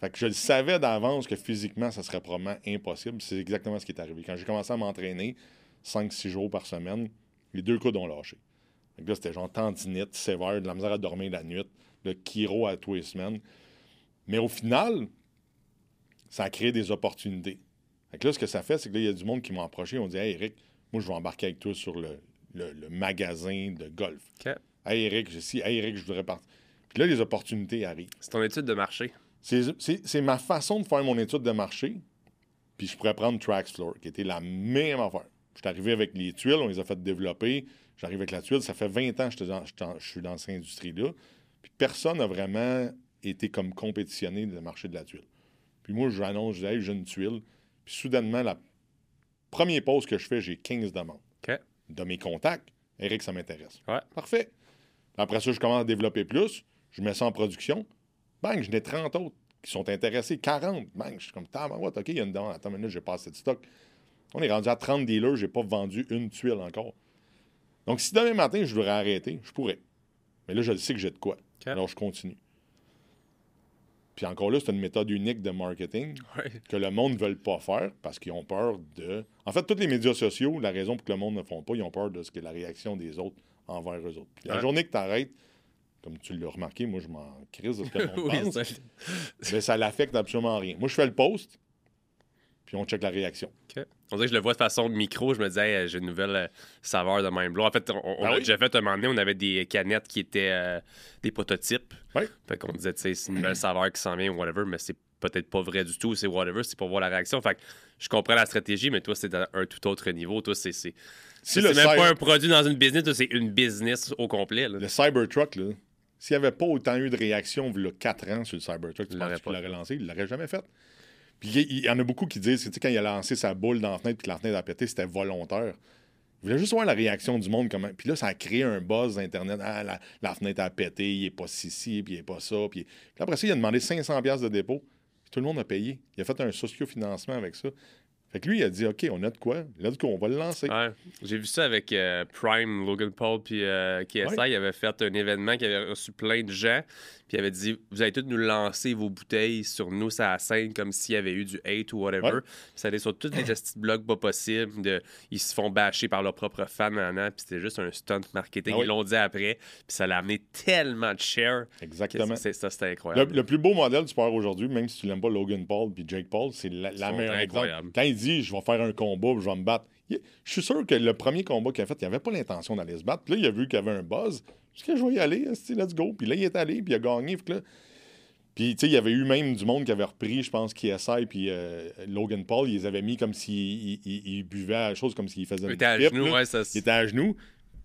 Fait que je le savais d'avance que physiquement, ça serait probablement impossible. C'est exactement ce qui est arrivé. Quand j'ai commencé à m'entraîner 5-6 jours par semaine, les deux coudes ont lâché là, c'était genre tendinite sévère, de la misère à dormir la nuit, le chiro à tous les semaines. Mais au final, ça a créé des opportunités. Fait là, ce que ça fait, c'est que là, il y a du monde qui m'a approché et ont dit Hey Eric, moi, je vais embarquer avec toi sur le, magasin de golf. Hey Eric, je suis Hey Eric, je voudrais partir. Puis là, les opportunités arrivent. C'est ton étude de marché. C'est ma façon de faire mon étude de marché. Puis je pourrais prendre Trax Floor, qui était la même affaire. Je suis arrivé avec les tuiles, on les a fait développer. J'arrive avec la tuile. Ça fait 20 ans que je, suis dans cette industrie-là. Puis personne n'a vraiment été comme compétitionné dans le marché de la tuile. Puis moi, je annonce, je dis, j'ai une tuile. Puis soudainement, la première pause que je fais, j'ai 15 demandes. de mes contacts. Eric, ça m'intéresse. Ouais. Parfait. Après ça, je commence à développer plus. Je mets ça en production. Bang, je n'ai 30 autres qui sont intéressés. 40. Bang, je suis comme, tabarouette, OK, il y a une demande. Attends une minute, j'ai pas assez de stock. On est rendu à 30 dealers, j'ai pas vendu une tuile encore. Donc, si demain matin, je voudrais arrêter, je pourrais. Mais là, je sais que j'ai de quoi. Alors, je continue. Puis encore là, c'est une méthode unique de marketing que le monde ne veut pas faire parce qu'ils ont peur de. En fait, tous les médias sociaux, la raison pour que le monde ne font pas, ils ont peur de ce que la réaction des autres envers eux autres. la journée que tu arrêtes, comme tu l'as remarqué, moi, je m'en crise de ce que le *laughs* monde pense. Ça... *laughs* Mais ça l'affecte absolument rien. Moi, je fais le post, puis on check la réaction. On dirait que je le vois de façon micro. Je me disais, j'ai une nouvelle euh, saveur de même En fait, on, ben a déjà fait un moment donné, on avait des canettes qui étaient euh, des prototypes. Oui. Fait qu'on disait, tu sais, c'est une nouvelle saveur qui s'en vient ou whatever, mais c'est peut-être pas vrai du tout. C'est whatever, c'est pour voir la réaction. Fait que je comprends la stratégie, mais toi, c'est à un tout autre niveau. Toi, c'est. c'est si même pas un produit dans une business, toi, c'est une business au complet. Le Cybertruck, là. S'il n'y avait pas autant eu de réactions il y a 4 ans sur le Cybertruck, tu penses qu'il l'aurait lancé? Il ne l'aurait jamais fait. Puis il y en a beaucoup qui disent, que quand il a lancé sa boule dans la fenêtre puis que la fenêtre a pété, c'était volontaire. Il voulait juste voir la réaction du monde. Comment... Puis là, ça a créé un buzz Internet. Ah, la, fenêtre a pété, il n'est pas ci, puis il n'est pas ça. Puis... après ça, il a demandé 500$ de dépôt. tout le monde a payé. Il a fait un socio-financement avec ça. Fait que lui, il a dit OK, on a de quoi. Il a dit qu'on va le lancer. J'ai vu ça avec euh, Prime, Logan Paul, puis euh, KSI. Il avait fait un événement qui avait reçu plein de gens. Puis il avait dit Vous allez tous nous lancer vos bouteilles sur nous, ça la scène, comme s'il y avait eu du hate ou whatever. Puis ça allait sur tous les *clears throat* petits blogs pas possibles. De, ils se font bâcher par leurs propres fans. Puis c'était juste un stunt marketing. Ah ils l'ont dit après. Puis ça l'a amené tellement de share. Exactement. ça, c'était incroyable. Le, plus beau modèle du sport aujourd'hui, même si tu l'aimes pas Logan Paul puis Jake Paul, c'est la, meilleure incroyable. Quand il dit Je vais faire un combat, je vais me battre. Je suis sûr que le premier combat qu'il a fait, il n'avait pas l'intention d'aller se battre. Puis là, il a vu qu'il y avait un buzz. Est-ce que je vais y aller, let's go. Puis là, il est allé, puis il a gagné. Puis là, puis, tu sais, il y avait eu même du monde qui avait repris, je pense, KSI, puis euh, Logan Paul, ils les avaient mis comme s'ils il, buvaient à la chose, comme s'ils faisaient une Il était à genoux, ouais, ça Il était à genoux.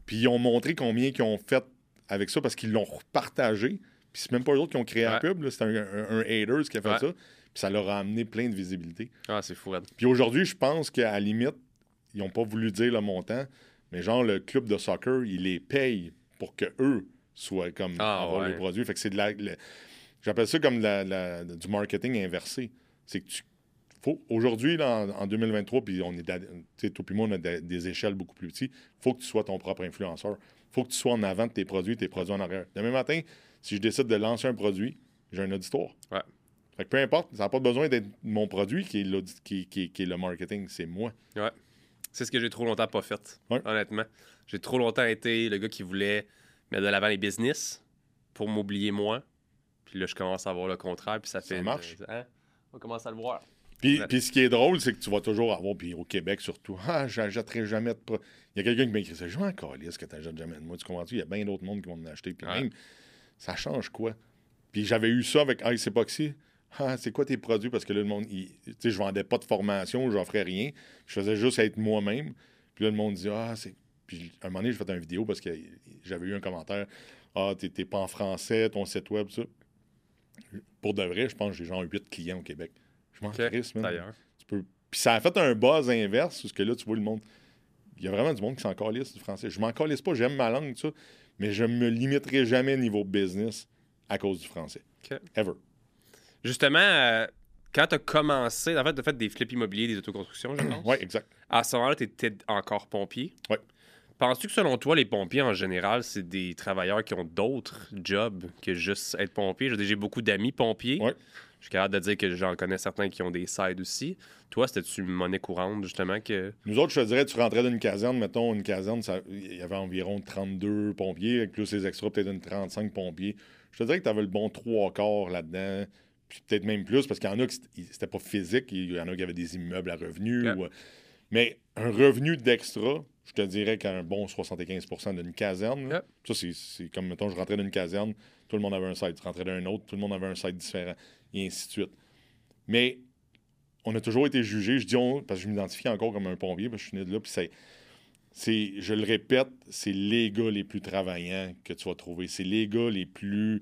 Puis ils ont montré combien ils ont fait avec ça parce qu'ils l'ont repartagé. Puis c'est même pas eux autres qui ont créé la pub, c'est un, un, haters qui a fait ça. Puis ça leur a amené plein de visibilité. Ah, c'est fou. Puis aujourd'hui, je pense qu'à la limite, ils n'ont pas voulu dire le montant, mais genre, le club de soccer, il les paye pour que eux soient comme ah, avoir les produits. Fait que c'est de la J'appelle ça comme du marketing inversé. C'est que tu. Faut, aujourd'hui, en, 2023, puis on est, puis moi, on a des, échelles beaucoup plus petites, il faut que tu sois ton propre influenceur. Il faut que tu sois en avant de tes produits, tes produits en arrière. Demain matin, si je décide de lancer un produit, j'ai un auditoire. Ouais. Fait que peu importe, ça n'a pas besoin d'être mon produit qui est, qui, qui, est le marketing, c'est moi. Ouais. C'est ce que j'ai trop longtemps pas fait, honnêtement. J'ai trop longtemps été le gars qui voulait mettre de l'avant les business pour m'oublier moi. Puis là, je commence à voir le contraire, puis ça fait. Ça marche. Hein? On commence à le voir. Puis, puis, ce qui est drôle, c'est que tu vas toujours avoir, puis au Québec surtout, *laughs* ah, j'achèterai jamais de. Il y a quelqu'un qui m'écrit ça. Je m'en calisse que tu n'achètes jamais de moi. Tu comprends-tu? Il y a bien d'autres mondes qui vont en acheter. Puis même, ça change quoi? Puis j'avais eu ça avec Ice Epoxy. Ah, c'est quoi tes produits? Parce que là, le monde, tu sais, je vendais pas de formation, je n'offrais rien. Je faisais juste être moi-même. Puis là, le monde dit, ah, c'est. Puis à un moment donné, j'ai fait une vidéo parce que j'avais eu un commentaire. Ah, t'es pas en français, ton site web, ça. Pour de vrai, je pense que j'ai genre 8 clients au Québec. Je m'en crisse, D'ailleurs. Peux... Puis ça a fait un buzz inverse, parce que là, tu vois le monde. Il y a vraiment du monde qui s'en calisse du français. Je m'en calisse pas, j'aime ma langue, ça, mais je me limiterai jamais niveau business à cause du français. Ever. Justement, euh, quand tu as commencé, en fait, tu as fait des flips immobiliers, des autoconstructions, je pense. oui, exact. À ce moment-là, tu étais encore pompier. Oui. Penses-tu que selon toi, les pompiers en général, c'est des travailleurs qui ont d'autres jobs que juste être pompier? J'ai beaucoup d'amis pompiers. Je suis capable de dire que j'en connais certains qui ont des sides aussi. Toi, c'était-tu une monnaie courante, justement? que Nous autres, je te dirais, tu rentrais d'une caserne, mettons, une caserne, il y avait environ 32 pompiers, plus les extras, peut-être une 35 pompiers. Je te dirais que tu avais le bon trois quarts là-dedans, peut-être même plus, parce qu'il y en a qui c'était pas physique, il y en a qui avaient des immeubles à revenus. Mais un revenu d'extra, je te dirais qu'un bon 75% d'une caserne, ça, c'est comme, mettons, je rentrais d'une caserne, tout le monde avait un site. Je rentrais d'un autre, tout le monde avait un site différent, et ainsi de suite. Mais on a toujours été jugé, je dis on, parce que je m'identifie encore comme un pompier, parce que je suis né de là, puis c'est, c'est, je le répète, c'est les gars les plus travaillants que tu vas trouver. C'est les gars les plus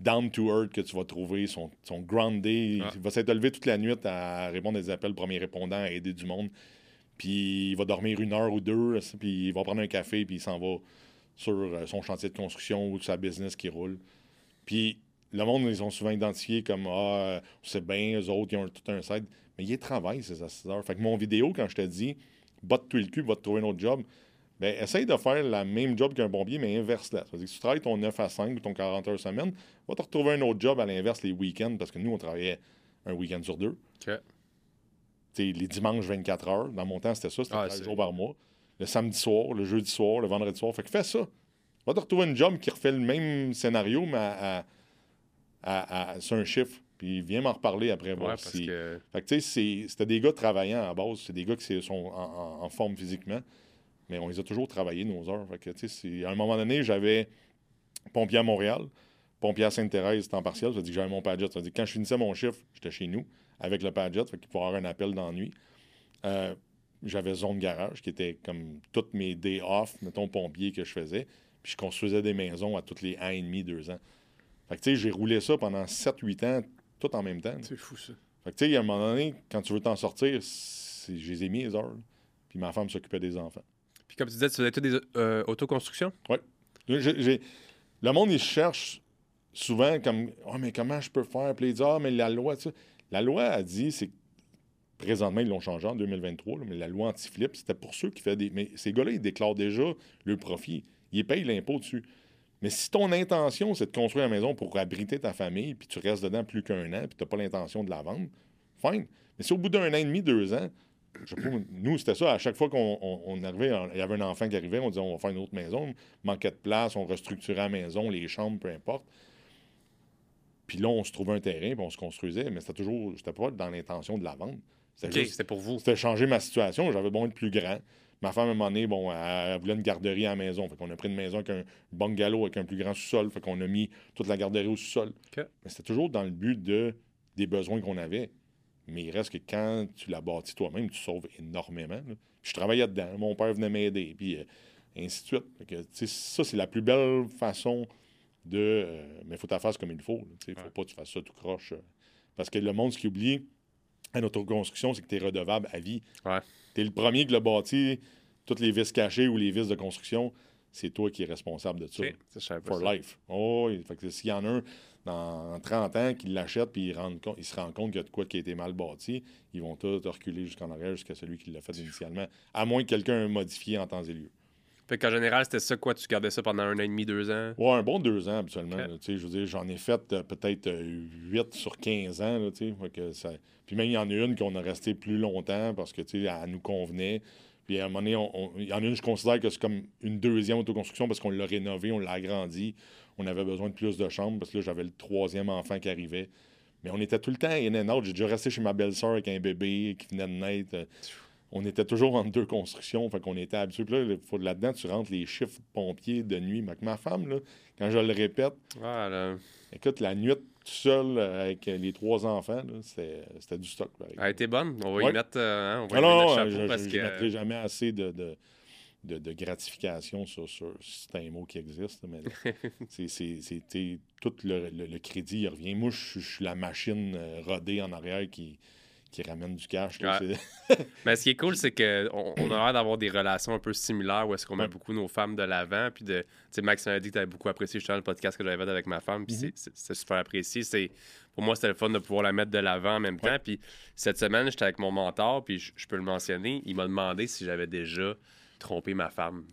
down to earth que tu vas trouver. Ils sont, groundés. Il va s'être levé toute la nuit à répondre à des appels, premier répondant, à aider du monde. puis il va dormir une heure ou deux, puis il va prendre un café, puis il s'en va sur euh, son chantier de construction ou sa business qui roule. Puis le monde, ils ont souvent identifié comme Ah, c'est bien, eux autres, ils ont tout un site. Mais il travail, ces assisteurs. Fait que mon vidéo, quand je te dis, botte-toi le cul, va te trouver un autre job, ben, essaye de faire la même job qu'un pompier, mais inverse-là. C'est-à-dire que si tu travailles ton 9 à 5 ou ton 40 heures semaine, va te retrouver un autre job à l'inverse les week-ends, parce que nous, on travaillait un week-end sur deux. les dimanches 24 heures. Dans mon temps, c'était ça, c'était ah, jours par mois. Le samedi soir, le jeudi soir, le vendredi soir. Fait que fais ça. Va te retrouver un job qui refait le même scénario, mais à, à, sur un chiffre. Puis viens m'en reparler après. voir si... Fait que tu sais, c'était des gars travaillant à base. C'est des gars qui sont en, forme physiquement. Mais on les a toujours travaillés, nos heures. Fait que tu sais, à un moment donné, j'avais pompier à Montréal, pompier à Sainte-Thérèse, temps partiel. Ça dit que j'avais mon Padjet. Ça dit quand je finissais mon chiffre, j'étais chez nous avec le Padjet. Fait qu'il pouvait avoir un appel nuit. Euh, j'avais zone garage qui était comme toutes mes day off, mettons, pompier que je faisais. Puis je construisais des maisons à toutes les un et demi, deux ans. Fait que, tu sais, j'ai roulé ça pendant 7-8 ans, tout en même temps. C'est fou, ça. Fait que, tu sais, à un moment donné, quand tu veux t'en sortir, je les ai mis les heures. Puis ma femme s'occupait des enfants. Comme tu disais, tu faisais des euh, autoconstructions? Oui. Le monde, il cherche souvent comme oh, mais comment je peux faire? Puis Ah, mais la loi, tu La loi a dit, c'est présentement, ils l'ont changé en 2023, mais la loi anti-flip, c'était pour ceux qui font des. Mais ces gars-là, ils déclarent déjà le profit. Ils payent l'impôt dessus. Mais si ton intention, c'est de construire une maison pour abriter ta famille, puis tu restes dedans plus qu'un an, puis tu n'as pas l'intention de la vendre, fine. Mais si au bout d'un an et demi, deux ans, je sais pas, nous, c'était ça. À chaque fois qu'on arrivait, il y avait un enfant qui arrivait, on disait on va faire une autre maison, manquait de place, on restructurait la maison, les chambres, peu importe. Puis là, on se trouvait un terrain, puis on se construisait, mais c'était toujours, j'étais pas dans l'intention de la vendre. C'était pour vous. C'était changer ma situation. J'avais besoin de plus grand. Ma femme, à un moment donné, bon, elle, voulait une garderie à la maison. Fait qu'on a pris une maison avec un bungalow avec un plus grand sous-sol. Fait qu'on a mis toute la garderie au sous-sol. Mais c'était toujours dans le but de, des besoins qu'on avait. Mais il reste que quand tu l'as bâti toi-même, tu sauves énormément. je travaillais dedans. Mon père venait m'aider. Puis euh, ainsi de suite. que, ça, c'est la plus belle façon de. Euh, mais il faut que tu fasses comme il faut. Il ne faut pas que tu fasses ça tout croche. Euh. parce que le monde, ce qui oublie à notre construction, c'est que tu es redevable à vie. Ouais. Tu es le premier qui l'a bâti, toutes les vis cachées ou les vis de construction, c'est toi qui es responsable de ça. Okay. For life. Oh, fait que s'il y en a un dans 30 ans qui l'achète puis il, il, se rend compte qu'il y a de quoi qui a été mal bâti, ils vont tous reculer jusqu'en arrière jusqu'à celui qui l'a fait initialement, à moins que quelqu'un ait modifié en temps et lieu. Fait qu'en général, c'était ça, quoi? Tu gardais ça pendant un an et demi, deux ans? Ouais, un bon deux ans, habituellement. je veux dire, j'en ai fait euh, peut-être euh, huit sur 15 ans, là, que ça... Puis même, il y en a une qu'on a resté plus longtemps parce que, tu sais, elle nous convenait. Puis à un moment donné, il y en a une, je considère que c'est comme une deuxième autoconstruction parce qu'on l'a rénové, on l'a agrandi. On avait besoin de plus de chambres parce que là, j'avais le troisième enfant qui arrivait. Mais on était tout le temps in and out. J'ai déjà resté chez ma belle-sœur avec un bébé qui venait de naître on était toujours entre deux constructions, fait qu'on était habitués. Là, faut, là-dedans, tu rentres les chiffres pompiers de nuit. Mais ma femme, là, quand je le répète, écoute, la nuit tout seul euh, avec les trois enfants, c'était, du stock. Elle a été bonne. On va y mettre, euh, hein, on va non, chapeau je, parce que... mettrai jamais assez de, de, gratification sur, sur c'est un mot qui existe, mais *laughs* c'est, tout le, crédit il revient. Moi, je suis la machine euh, rodée en arrière qui qui ramène du cash. *laughs* Mais ce qui est cool, c'est qu'on on a l'air d'avoir des relations un peu similaires où est-ce qu'on met beaucoup nos femmes de l'avant. Puis de, Max m'a dit que tu avais beaucoup apprécié justement le podcast que j'avais fait avec ma femme. Puis mm-hmm. c'est super apprécié. C'est, pour moi, c'était le fun de pouvoir la mettre de l'avant en même temps. Puis cette semaine, j'étais avec mon mentor, puis je, peux le mentionner. Il m'a demandé si j'avais déjà trompé ma femme.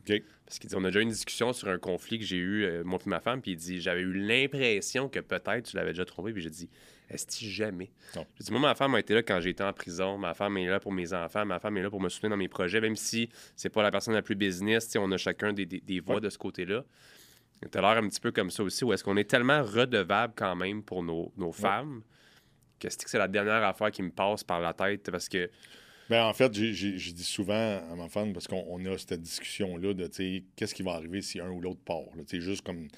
Parce qu'il dit on a déjà eu une discussion sur un conflit que j'ai eu, euh, moi et ma femme, puis il dit j'avais eu l'impression que peut-être tu l'avais déjà trompé, puis j'ai dit est-ce jamais? Je dis, moi, ma femme a été là quand j'étais en prison. Ma femme est là pour mes enfants. Ma femme est là pour me soutenir dans mes projets, même si c'est pas la personne la plus business. On a chacun des, des, voix de ce côté-là. Tu as l'air un petit peu comme ça aussi, où est-ce qu'on est tellement redevable quand même pour nos, femmes que c'est la dernière affaire qui me passe par la tête parce que ben, en fait, j'ai dis souvent à ma femme, parce qu'on a cette discussion-là de qu'est-ce qui va arriver si un ou l'autre part. Juste comme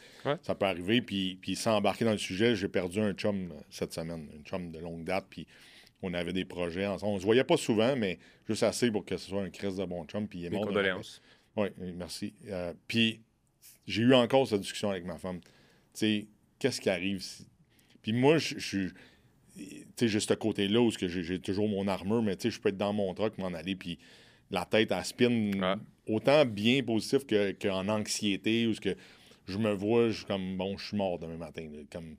ça peut arriver. Puis, puis sans embarquer dans le sujet, j'ai perdu un chum cette semaine, un chum de longue date. Puis on avait des projets ensemble. On se voyait pas souvent, mais juste assez pour que ce soit un crise de bon chum. Puis il est mort. Oui, merci. Euh, puis j'ai eu encore cette discussion avec ma femme. Tu sais, qu'est-ce qui arrive si... Puis moi, je suis sais, juste ce côté-là où j'ai toujours mon armure, mais tu sais, je peux être dans mon truck, m'en aller, puis la tête à spin autant bien positif qu'en anxiété ou ce que je me vois, je comme bon, je suis mort demain matin. comme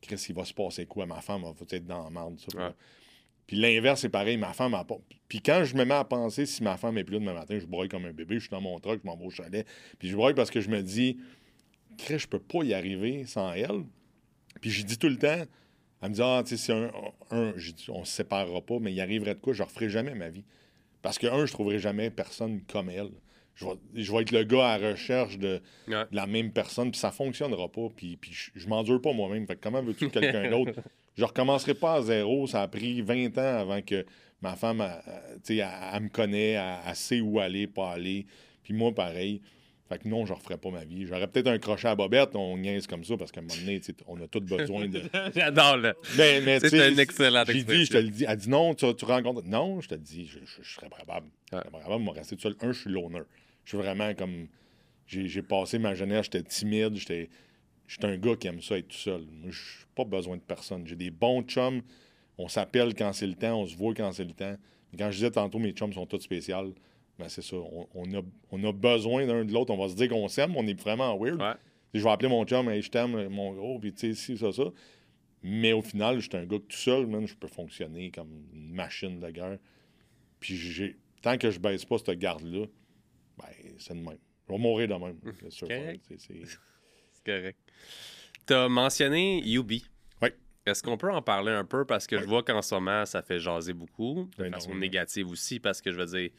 qu'est-ce qui va se passer quoi? Ma femme va être dans la merde. Ça, Puis l'inverse, c'est pareil, ma femme a pas. Puis quand je me mets à penser si ma femme est plus là demain matin, je broye comme un bébé, je suis dans mon truck, je m'en vais au chalet. Puis je broye parce que je me dis, Crée, je peux pas y arriver sans elle. Puis je dis tout le temps, elle me dit, ah, tu sais, c'est un, un on se séparera pas, mais il arriverait de quoi? Je ne referai jamais ma vie. Parce que, un, je trouverai jamais personne comme elle je vais, être le gars à la recherche de, la même personne, puis ça fonctionnera pas, puis, puis je, m'endure pas moi-même. Fait comment veux-tu que quelqu'un d'autre... *laughs* Je recommencerai pas à zéro. Ça a pris 20 ans avant que ma femme, elle, elle, me connaît, elle, sait où aller, pas aller. Puis moi, pareil. Fait que non, je ne referais pas ma vie. J'aurais peut-être un crochet à bobette, on niaise comme ça, parce qu'à un moment donné, on a tous besoin de. *laughs* J'adore, là. Ben, *laughs* c'est un excellent J'ai dit, je te le dis. Elle dit non, tu, tu rencontres. Non, je te dis, je, serais probable. Je serais probable de me rester tout seul. Un, je suis l'honneur. Je suis vraiment comme. J'ai passé ma jeunesse, j'étais timide, j'étais. J'étais un gars qui aime ça être tout seul. Moi, je n'ai pas besoin de personne. J'ai des bons chums. On s'appelle quand c'est le temps, on se voit quand c'est le temps. quand je disais tantôt, mes chums sont tous spéciaux, ben c'est ça. On, a, on, a, besoin d'un de l'autre. On va se dire qu'on s'aime, on est vraiment weird. Je vais appeler mon chum, hey, je t'aime, mon gros, puis tu sais, si, ça, ça. Mais au final, j'étais un gars tout seul, man, je peux fonctionner comme une machine de guerre. Puis j'ai, tant que je baisse pas cette garde-là, ben, c'est de même. Je vais mourir de même. *laughs* C'est correct. Tu as mentionné Yubi. Oui. Est-ce qu'on peut en parler un peu? Parce que je vois qu'en ce moment, ça fait jaser beaucoup, de ben façon négative aussi, parce que je veux dire,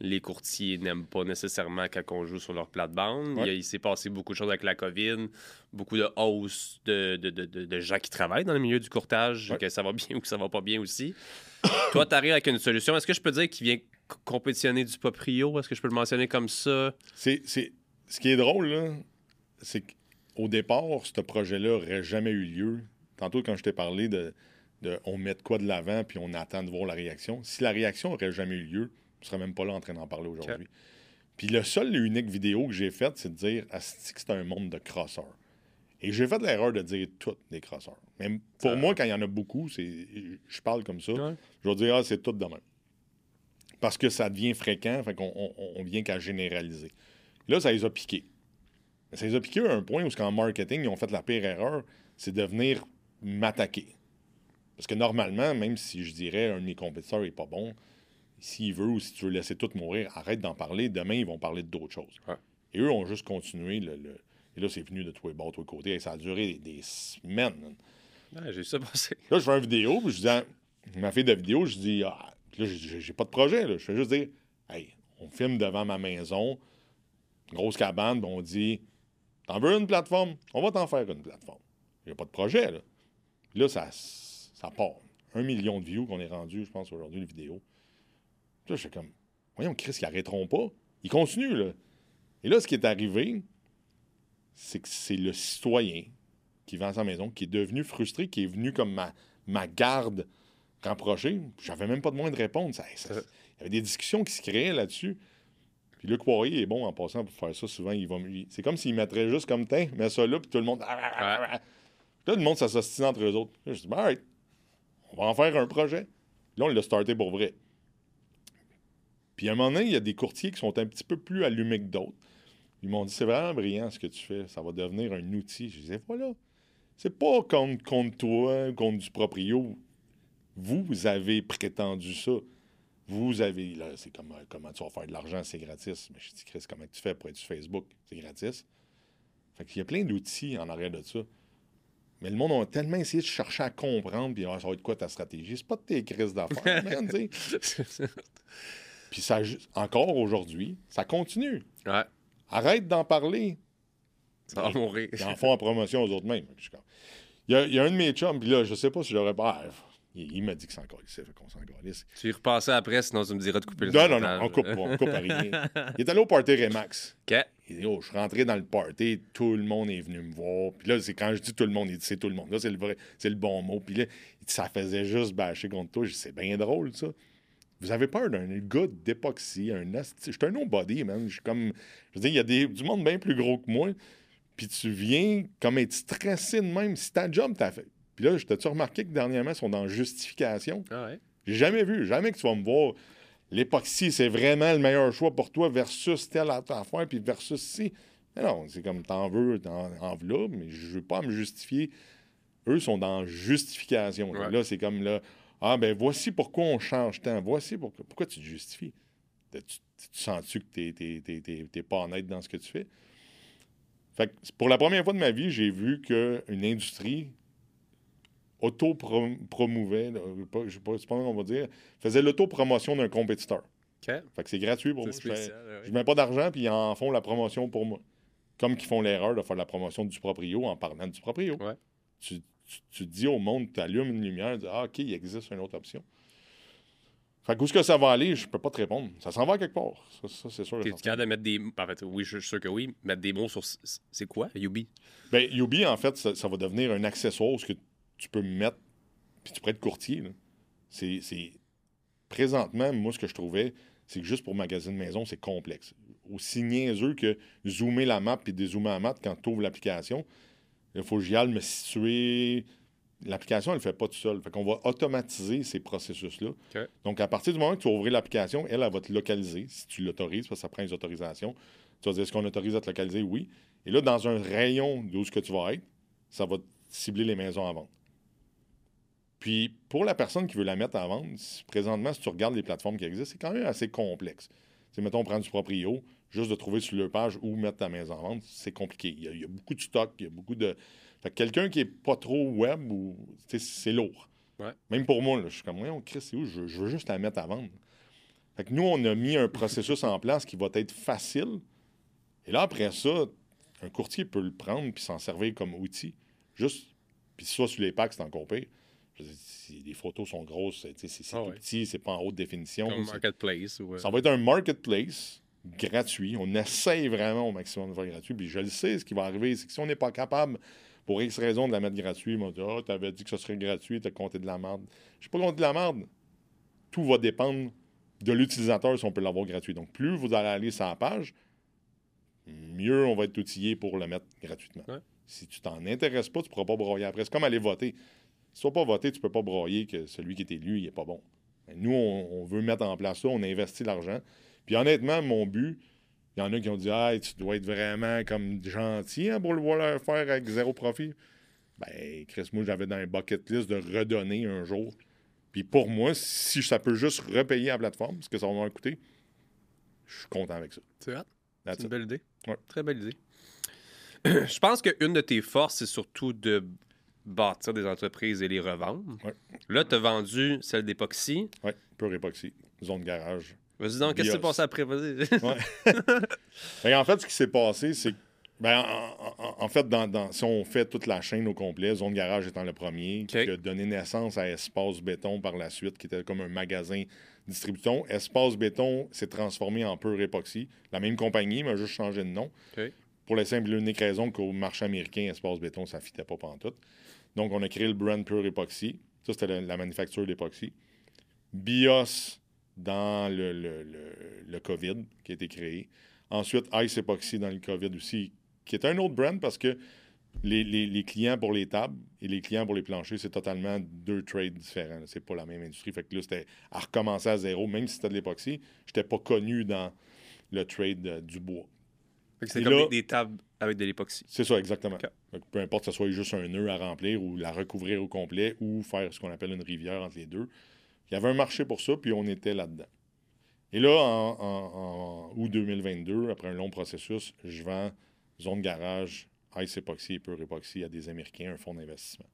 les courtiers n'aiment pas nécessairement quand on joue sur leur plate-bande. Il, s'est passé beaucoup de choses avec la COVID, beaucoup de hausse de, de, de, de, gens qui travaillent dans le milieu du courtage, que ça va bien *laughs* ou que ça va pas bien aussi. *coughs* Toi, tu arrives avec une solution. Est-ce que je peux dire qu'il vient compétitionner du Poprio? Est-ce que je peux le mentionner comme ça? C'est, Ce qui est drôle, là, c'est qu'au départ, ce projet-là n'aurait jamais eu lieu. Tantôt, quand je t'ai parlé de, de on met de quoi de l'avant puis on attend de voir la réaction. Si la réaction n'aurait jamais eu lieu, ne serais même pas là en train d'en parler aujourd'hui. Puis le seul et unique vidéo que j'ai faite, c'est de dire que c'est un monde de crosseurs. Et j'ai fait l'erreur de dire toutes des crosseurs. Mais pour moi, quand il y en a beaucoup, je parle comme ça. Je vais dire, ah, c'est tout de même parce que ça devient fréquent, fait qu'on on, vient qu'à généraliser. Là, ça les a piqués. Ça les a piqués à un point où, en marketing, ils ont fait la pire erreur, c'est de venir m'attaquer. Parce que normalement, même si je dirais un de mes compétiteurs n'est pas bon, s'il veut ou si tu veux laisser tout mourir, arrête d'en parler. Demain, ils vont parler d'autres choses. Et eux ont juste continué. Le, Et là, c'est venu de tous les bords, de tous les côtés. Et ça a duré des, semaines. j'ai ça passé. Là, je fais une vidéo, puis je dis ma fille de vidéo, je dis ah, là, j'ai pas de projet. Là. Je fais juste dire, hey, on filme devant ma maison, grosse cabane, on dit, t'en veux une plateforme? On va t'en faire une plateforme. Il n'y a pas de projet. Là, là ça, ça part. Un million de views qu'on est rendu, je pense, aujourd'hui, une vidéo. Là, je suis comme, voyons, Chris, ils arrêteront pas. Ils continuent, là. Et là, ce qui est arrivé, c'est que c'est le citoyen qui vend sa maison, qui est devenu frustré, qui est venu comme ma, ma garde rapproché. J'avais même pas de moins de réponse. il y avait des discussions qui se créaient là-dessus. Puis Luc Poirier est bon en passant pour faire ça. Souvent, il va. C'est comme s'il mettrait juste comme teint, mais ça là, puis tout le monde. Là, tout le monde s'associe entre eux autres. je dis, ben, on va en faire un projet. Là, on l'a starté pour vrai. Puis à un moment donné, il y a des courtiers qui sont un petit peu plus allumés que d'autres. Ils m'ont dit, c'est vraiment brillant ce que tu fais. Ça va devenir un outil. Je disais, voilà. C'est pas contre, contre toi, contre du proprio. Vous avez prétendu ça. Vous avez. Là, c'est comme euh, comment tu vas faire de l'argent, c'est gratis. Mais je dis, Chris, comment tu fais pour être sur Facebook? C'est gratis. Fait qu'il y a plein d'outils en arrière de ça. Mais le monde a tellement essayé de chercher à comprendre, puis ah, ça va être quoi ta stratégie? C'est pas de tes crises d'affaires, *laughs* man, *laughs* Puis ça, encore aujourd'hui, ça continue. Ouais. Arrête d'en parler. Ça va mourir. Ils en font en promotion aux autres mêmes. Il y, a, il y a un de mes chums, puis là, je sais pas si j'aurais pas. Il, m'a dit que c'est encore ici, qu'on s'en galisse. Tu y repassais après, sinon tu me dirais de couper le Non, non, non, on coupe pas, on coupe à rien. *laughs* Il est allé au party Remax. OK. Il dit, oh, je suis rentré dans le party, tout le monde est venu me voir. Puis là, c'est quand je dis tout le monde, il dit, c'est tout le monde. Là, c'est le vrai, c'est le bon mot. Puis là, il dit, ça faisait juste bâcher contre toi. Je dis, c'est bien drôle, ça. Vous avez peur d'un gars d'époxy, un Je suis un nobody, man. Je suis comme. Je veux dire, il y a des, du monde bien plus gros que moi. Puis tu viens comme être stressé de même. Si ta job, t'as fait. Puis là, je t'ai-tu remarqué que dernièrement, ils sont dans justification? Ah ouais? J'ai jamais vu, jamais que tu vas me voir. l'époxy, c'est vraiment le meilleur choix pour toi versus telle affaire, puis versus ci. Mais non, c'est comme t'en veux, t'en en veux mais je veux pas me justifier. Eux sont dans justification. Là, c'est comme là, ah ben voici pourquoi on change tant, voici pourquoi, pourquoi tu te justifies? Tu, sens-tu que tu n'es pas honnête dans ce que tu fais? Fait pour la première fois de ma vie, j'ai vu qu'une industrie auto-promouvait, je sais pas, comment on va dire, faisait l'auto-promotion d'un compétiteur. Fait que c'est gratuit pour moi. je ne mets pas d'argent, puis ils en font la promotion pour moi. Comme qu'ils font l'erreur de faire la promotion du proprio en parlant du proprio. Tu, tu, dis au monde, tu allumes une lumière, tu dis Ah, OK, il existe une autre option. Fait que où est-ce que ça va aller, je peux pas te répondre. Ça s'en va quelque part. Ça, c'est sûr. Tu es capable de mettre des. En fait, oui, je suis sûr que oui. Mettre des mots sur. C'est quoi, Yubi? Ben, Yubi, en fait, ça, va devenir un accessoire que tu peux mettre, puis tu pourrais être courtier. C'est. Présentement, moi, ce que je trouvais, c'est que juste pour magazine maison, c'est complexe. Aussi niaiseux que zoomer la map puis dézoomer la map quand tu ouvres l'application. Il faut que j'y aille me situer L'application, elle ne le fait pas tout seul. Fait qu'on va automatiser ces processus-là. Donc, à partir du moment que tu vas ouvrir l'application, elle, elle va te localiser si tu l'autorises, parce que ça prend les autorisations. Tu vas dire est-ce qu'on autorise à te localiser? Oui. Et là, dans un rayon d'où ce que tu vas être, ça va cibler les maisons à vendre. Puis, pour la personne qui veut la mettre à vendre, présentement, si tu regardes les plateformes qui existent, c'est quand même assez complexe. C'est, mettons, prendre du proprio, juste de trouver sur leur page où mettre ta maison à vendre, c'est compliqué. Il y, a, beaucoup de stock, il y a beaucoup de. Fait quelqu'un qui est pas trop web, ou, c'est lourd. Même pour moi, je suis comme, on Chris, c'est où? Je, veux juste la mettre à vendre. Fait que nous, on a mis un processus en place qui va être facile. Et là, après ça, un courtier peut le prendre puis s'en servir comme outil. Juste, puis soit sur les packs, c'est encore pire. Si les photos sont grosses, c'est ah tout petit, c'est pas en haute définition. Comme marketplace. Ça va être un marketplace gratuit. On essaye vraiment au maximum de faire gratuit. Puis je le sais, ce qui va arriver, c'est que si on n'est pas capable pour X raison de la mettre gratuite, ils m'ont dit Ah, tu avais dit que ce serait gratuit, tu as compté de la merde. Je n'ai pas compté de la merde. Tout va dépendre de l'utilisateur si on peut l'avoir gratuit. Donc, plus vous allez aller sur la page, mieux on va être outillé pour le mettre gratuitement. Si tu t'en intéresses pas, tu ne pourras pas broyer après. C'est comme aller voter. Si tu ne pas voter, tu ne peux pas broyer que celui qui est élu, il n'est pas bon. nous, on, veut mettre en place ça, on investit l'argent. Puis honnêtement, mon but, il y en a qui ont dit Ah, tu dois être vraiment comme gentil hein, pour le voir faire avec zéro profit. Ben, Chris, moi, j'avais dans un bucket list de redonner un jour. Puis pour moi, si ça peut juste repayer la plateforme, ce que ça va me coûter, je suis content avec ça. C'est C'est une belle idée. Très belle idée. *clears throat* je pense qu'une de tes forces, c'est surtout de bâtir des entreprises et les revendre. Là, tu as vendu celle d'époxy. Oui, pure époxy, zone garage. Vas-y donc, qu'est-ce qui s'est passé après? Vas-y. Ben, *laughs* en fait, ce qui s'est passé, c'est ben, en, fait, dans, si on fait toute la chaîne au complet, Zone Garage étant le premier, qui a donné naissance à Espace Béton par la suite, qui était comme un magasin distribution. Espace Béton s'est transformé en Pure Epoxy. La même compagnie, mais a juste changé de nom. Pour la simple et unique raison qu'au marché américain, Espace Béton, ça ne fitait pas tout. Donc, on a créé le brand Pure Epoxy. Ça, c'était la, la manufacture d'époxy. BIOS dans le, le, le, COVID qui a été créé. Ensuite, Ice Epoxy dans le COVID aussi, qui est un autre brand parce que les, les, les, clients pour les tables et les clients pour les planchers, c'est totalement deux trades différents. C'est pas la même industrie. Fait que là, c'était à recommencer à zéro. Même si c'était de l'époxy, j'étais pas connu dans le trade euh, du bois. C'est comme des, tables avec de l'époxy. C'est ça, exactement. Peu importe que ce soit juste un nœud à remplir ou la recouvrir au complet ou faire ce qu'on appelle une rivière entre les deux. Il y avait un marché pour ça, puis on était là-dedans. Et là, en, août 2022, après un long processus, je vends zone garage, Ice Epoxy et Pure Epoxy à des Américains, un fonds d'investissement.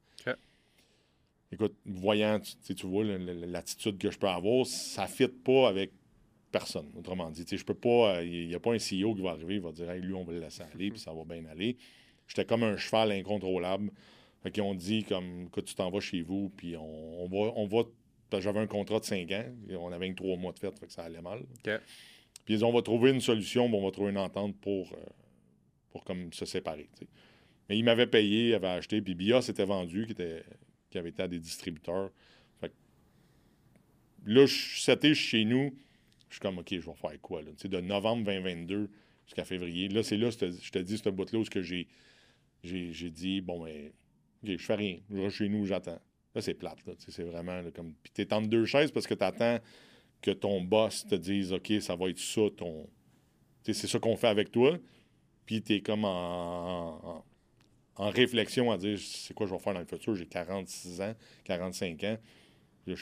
Écoute, voyant, tu, tu vois l'attitude que je peux avoir, ça ne fit pas avec personne, autrement dit. Je peux pas, il n'y a pas un CEO qui va arriver, il va dire lui, on va le laisser aller, puis ça va bien aller. J'étais comme un cheval incontrôlable. Fait ont dit, comme, que tu t'en vas chez vous, puis on, on, va, on va j'avais un contrat de 5 ans. On avait 3 mois de fête, fait que ça allait mal. Puis ils ont, on va trouver une solution, on va trouver une entente pour, euh, pour comme se séparer. Mais ils m'avaient payé, ils avaient acheté, puis BIA s'était vendu, qui, était, qui avait été à des distributeurs. Fait là, c'était chez nous, je suis comme, OK, je vais faire quoi? Là? de novembre 2022 jusqu'à février. Là, c'est là, je te dis, ce bout-là où j'ai, j'ai, dit, bon, ben, OK, je fais rien. Je vais chez nous, j'attends. Là, c'est plate. C'est vraiment comme. Puis t'es entre deux chaises parce que tu attends que ton boss te dise OK, ça va être ça, ton. C'est ça qu'on fait avec toi. Puis tu es comme en, en, réflexion à dire c'est quoi je vais faire dans le futur. J'ai 46 ans, 45 ans. Je, ne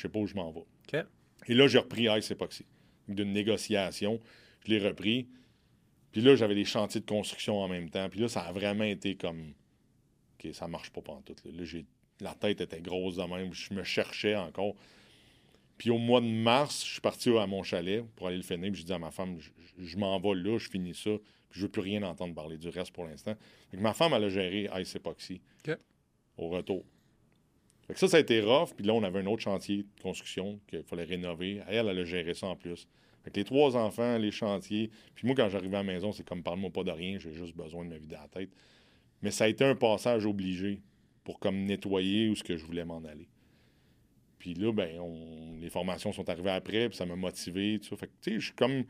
sais pas où je m'en vais. Et là, j'ai repris Ice Epoxy. D'une négociation, je l'ai repris. Puis là, j'avais des chantiers de construction en même temps. Puis là, ça a vraiment été comme. OK, ça marche pas pendant tout. Là, j'ai la tête était grosse de même. Je me cherchais encore. Puis au mois de mars, je suis parti à mon chalet pour aller le finir. Puis je dis à ma femme, je, m'en vais là, je finis ça. Puis je veux plus rien entendre parler du reste pour l'instant. ma femme, elle a géré Ice Epoxy au retour. Fait que ça, ça a été rough. Puis là, on avait un autre chantier de construction qu'il fallait rénover. Elle, elle a géré ça en plus. Fait que les trois enfants, les chantiers. Puis moi, quand j'arrivais à la maison, c'est comme parle-moi pas de rien, j'ai juste besoin de me vider la tête. Mais ça a été un passage obligé pour comme nettoyer où ce que je voulais m'en aller. Puis là, ben, les formations sont arrivées après, puis ça m'a motivé. Tout ça. Fait que, tu sais, je suis comme.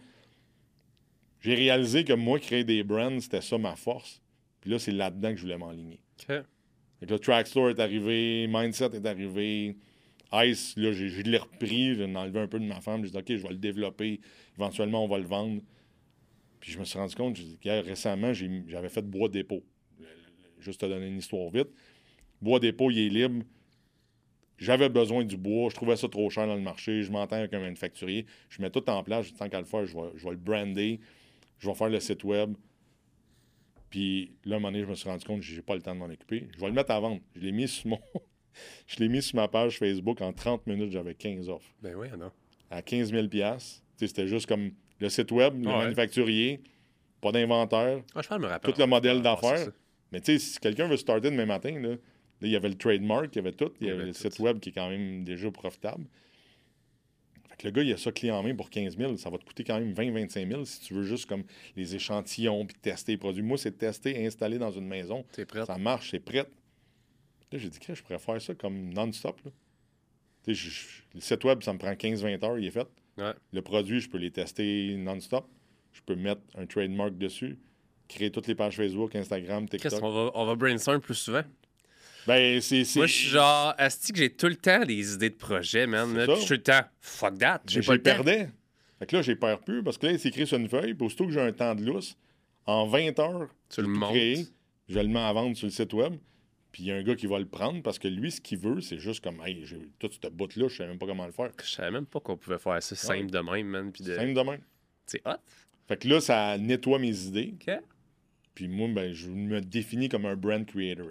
J'ai réalisé que moi, créer des brands, c'était ça ma force. Puis là, c'est là-dedans que je voulais m'enligner. OK. Fait que là, Trackstore est arrivé, Mindset est arrivé. Ice, là, je l'ai repris, j'ai enlevé un peu de ma femme. J'ai dit, OK, je vais le développer. Éventuellement, on va le vendre. Puis je me suis rendu compte, récemment, j'avais fait bois dépôt. Juste te donner une histoire vite. Bois dépôt, il est libre. J'avais besoin du bois. Je trouvais ça trop cher dans le marché. Je m'entends avec un manufacturier. Je mets tout en place. Tant qu'à le faire, je vais, je vais le brander. Je vais faire le site web. Puis là, à un moment donné, je me suis rendu compte que je n'ai pas le temps de m'en occuper. Je vais le mettre à vendre. Je l'ai mis sur mon. *laughs* je l'ai mis sur ma page Facebook. En 30 minutes, j'avais 15 offres. Ben oui, non. À 15 000 C'était juste comme le site web, le manufacturier, pas d'inventaire. Ah, je me rappelle. Tout le modèle d'affaires. Mais tu sais, si quelqu'un veut starter demain matin, là, il y avait le trademark, il y avait tout. Il y, avait, le site web qui est quand même déjà profitable. Fait que le gars, il a ça clé en main pour 15 000. Ça va te coûter quand même 20-25 000 si tu veux juste comme les échantillons puis tester les produits. Moi, c'est tester, installer dans une maison. C'est prêt? Ça marche, c'est prêt. Là, j'ai dit, que je pourrais faire ça comme non-stop. le site web, ça me prend 15-20 heures, il est fait. Le produit, je peux les tester non-stop. Je peux mettre un trademark dessus, créer toutes les pages Facebook, Instagram, TikTok. On va, on va brainstorm plus souvent. Ben, c'est. Moi, je suis genre, Asti, que j'ai tout le temps des idées de projet, man. Puis je suis tout le temps, fuck that. J'ai pas le perdais. Fait que là, j'ai peur plus parce que là, c'est écrit sur une feuille. Puis aussitôt que j'ai un temps de lousse, en 20 heures, tu le montes. je le mets à vendre sur le site web. Puis il y a un gars qui va le prendre parce que lui, ce qu'il veut, c'est juste comme, hey, j'ai tout ce bout-là, je sais même pas comment le faire. Je savais même pas qu'on pouvait faire ça simple de même, man. Puis de... Simple de même. C'est hot. Fait que là, ça nettoie mes idées. OK. Puis moi, ben, je me définis comme un brand creator.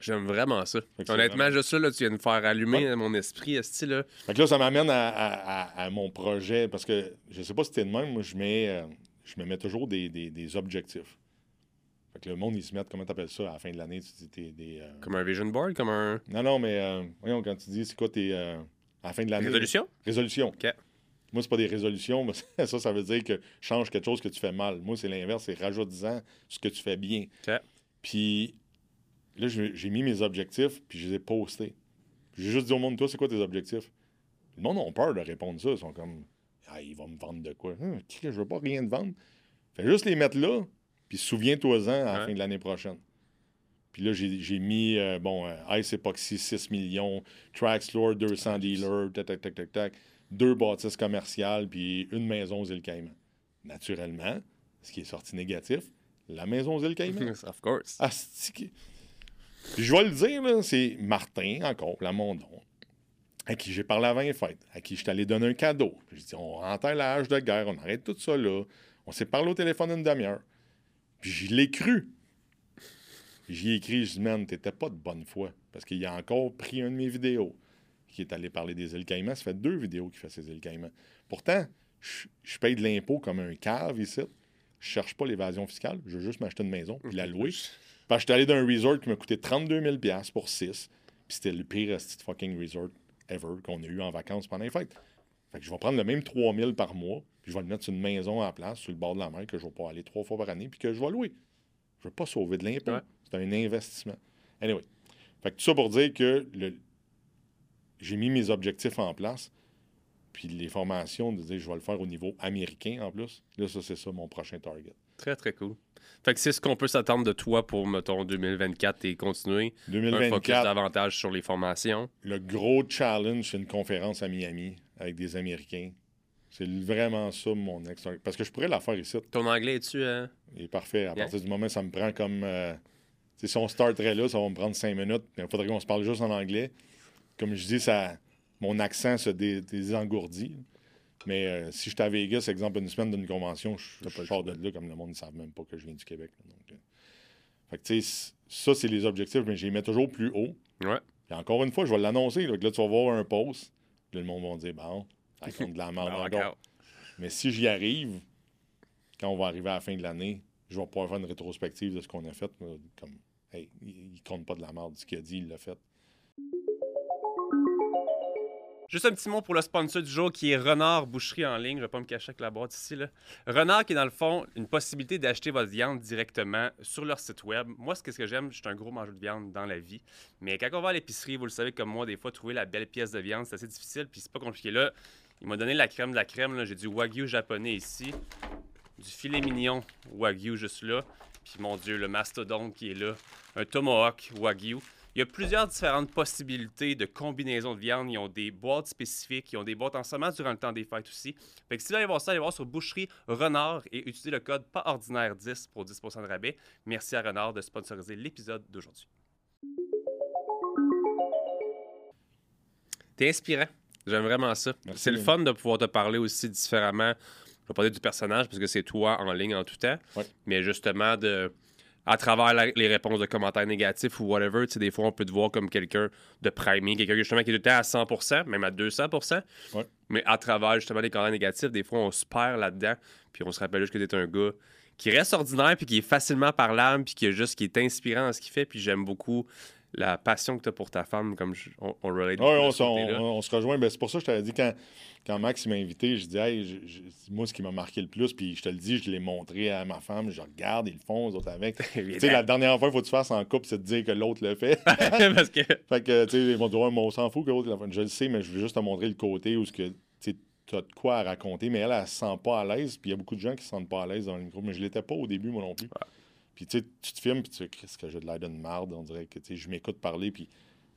J'aime vraiment ça. Honnêtement, juste ça, là, tu viens de me faire allumer mon esprit, ce là Fait que là, ça m'amène à, mon projet, parce que je sais pas si c'était de même, moi, je, mets, euh, je me mets toujours des, des, objectifs. Fait que le monde, il se met, comment t'appelles ça, à la fin de l'année, tu dis des... Euh, comme un vision board, comme un... Non, non, mais euh, voyons, quand tu dis, c'est quoi tes... à la fin de l'année... Résolution? Résolution. OK. Moi, c'est pas des résolutions, mais *laughs* ça, ça veut dire que change quelque chose que tu fais mal. Moi, c'est l'inverse, c'est rajoute-en ce que tu fais bien. OK. Puis Là, j'ai mis mes objectifs, puis je les ai postés. J'ai juste dit au monde, toi, c'est quoi tes objectifs? Le monde a peur de répondre ça. Ils sont comme, ah, il va me vendre de quoi? Hum, je veux pas rien de vendre. Fais juste les mettre là, puis souviens-toi-en à la fin de l'année prochaine. Puis là, j'ai mis, euh, bon, euh, Ice Epoxy, 6 millions, Traxlore, 200 dealers, tac, tac, tac, tac, tac, deux bâtisses commerciales, puis une maison aux îles Caïmans. Naturellement, ce qui est sorti négatif, la maison aux îles Caïmans. *laughs* of course. Je vais le dire, c'est Martin, encore, Lamondon, à qui j'ai parlé avant les fêtes, à qui je suis allé donner un cadeau. J'ai dit, on rentre à l'âge de guerre, on arrête tout ça là. On s'est parlé au téléphone une demi-heure. Puis je l'ai cru. J'y ai écrit, je dis, man, t'étais pas de bonne foi. Parce qu'il a encore pris une de mes vidéos qui est allé parler des îles Caïmans. Ça fait deux vidéos qu'il fait ces îles Caïmans. Pourtant, je, paye de l'impôt comme un cave ici. Je cherche pas l'évasion fiscale. Je veux juste m'acheter une maison puis la louer. Parce que j'étais allé dans un resort qui m'a coûté 32 000 pour 6. Puis c'était le pire fucking resort ever qu'on a eu en vacances pendant les fêtes. Fait que je vais prendre le même 3 000 par mois, puis je vais le mettre sur une maison en place, sur le bord de la mer, que je vais pas aller trois fois par année, puis que je vais louer. Je ne veux pas sauver de l'impôt. C'est un investissement. Anyway. Fait que tout ça pour dire que j'ai mis mes objectifs en place, puis les formations, de dire je vais le faire au niveau américain en plus. Là, ça, c'est ça mon prochain target. Très, très cool. Fait que c'est ce qu'on peut s'attendre de toi pour, mettons, 2024 et continuer. 2024. Un focus davantage sur les formations. Le gros challenge, c'est une conférence à Miami avec des Américains C'est vraiment ça, mon ex. Parce que je pourrais la faire ici. Ton anglais, es-tu. Euh... Il est parfait. À partir du moment, ça me prend comme. Euh, si on starterait là, ça va me prendre cinq minutes. Il faudrait qu'on se parle juste en anglais. Comme je dis, ça, mon accent se désengourdit. Mais euh, si j'étais à Vegas, exemple, une semaine d'une convention, je, je sors de là comme le monde ne savent même pas que je viens du Québec. Donc, euh. fait que, ça, c'est les objectifs, mais je les mets toujours plus haut. Ouais. Et encore une fois, je vais l'annoncer. Là, là, tu vas voir un post. Là, le monde va dire, bon, ça compte de la merde *laughs* encore. Mais si j'y arrive, quand on va arriver à la fin de l'année, je vais pouvoir faire une rétrospective de ce qu'on a fait. Comme, hey, il compte pas de la merde. Ce qu'il a dit, il l'a fait. Juste un petit mot pour le sponsor du jour qui est Renard Boucherie en ligne. Je vais pas me cacher avec la boîte ici. Renard qui est dans le fond une possibilité d'acheter votre viande directement sur leur site web. Moi, ce que j'aime, je suis un gros mangeur de viande dans la vie. Mais quand on va à l'épicerie, vous le savez comme moi, des fois, trouver la belle pièce de viande, c'est assez difficile. Puis c'est pas compliqué. Là, il m'a donné la crème de la crème. J'ai du Wagyu japonais ici. Du filet mignon Wagyu juste là. Puis mon Dieu, le mastodonte qui est là. Un tomahawk Wagyu. Il y a plusieurs différentes possibilités de combinaisons de viande. Ils ont des boîtes spécifiques, ils ont des boîtes en semence durant le temps des fêtes aussi. Fait que si vous allez voir ça, allez voir sur Boucherie Renard et utilisez le code pas ordinaire 10 pour 10% de rabais. Merci à Renard de sponsoriser l'épisode d'aujourd'hui. T'es inspirant. J'aime vraiment ça. C'est le fun de pouvoir te parler aussi différemment. Je vais parler du personnage parce que c'est toi en ligne en tout temps. Mais justement, de à travers les réponses de commentaires négatifs ou whatever, tu sais, des fois, on peut te voir comme quelqu'un de primé, quelqu'un justement qui était à 100% même à 200% Mais à travers justement les commentaires négatifs, des fois, on se perd là-dedans, puis on se rappelle juste que tu es un gars qui reste ordinaire, puis qui est facilement parlable, puis qui est juste qui est inspirant dans ce qu'il fait, puis j'aime beaucoup la passion que tu as pour ta femme, comme on, on relate. Oui, on, on, se rejoint. Ben, c'est pour ça que je t'avais dit quand, quand Max m'a invité, je dis hey, moi, ce qui m'a marqué le plus, puis je te le dis, je l'ai montré à ma femme, je regarde, ils le font, les autres avec. *laughs* tu sais, la dernière fois, il faut que tu fasses en couple, c'est de dire que l'autre le fait. *laughs* Parce que. *laughs* fait que, tu sais, ils vont dire, on s'en fout que l'autre. Je le sais, mais je veux juste te montrer le côté où ce que tu as de quoi à raconter, mais elle, elle, ne se sent pas à l'aise, puis il y a beaucoup de gens qui se sentent pas à l'aise dans le micro, mais je l'étais pas au début, moi non plus. Puis tu te filmes, puis tu sais, qu'est-ce que j'ai de l'air d'une marde, on dirait que je m'écoute parler, puis,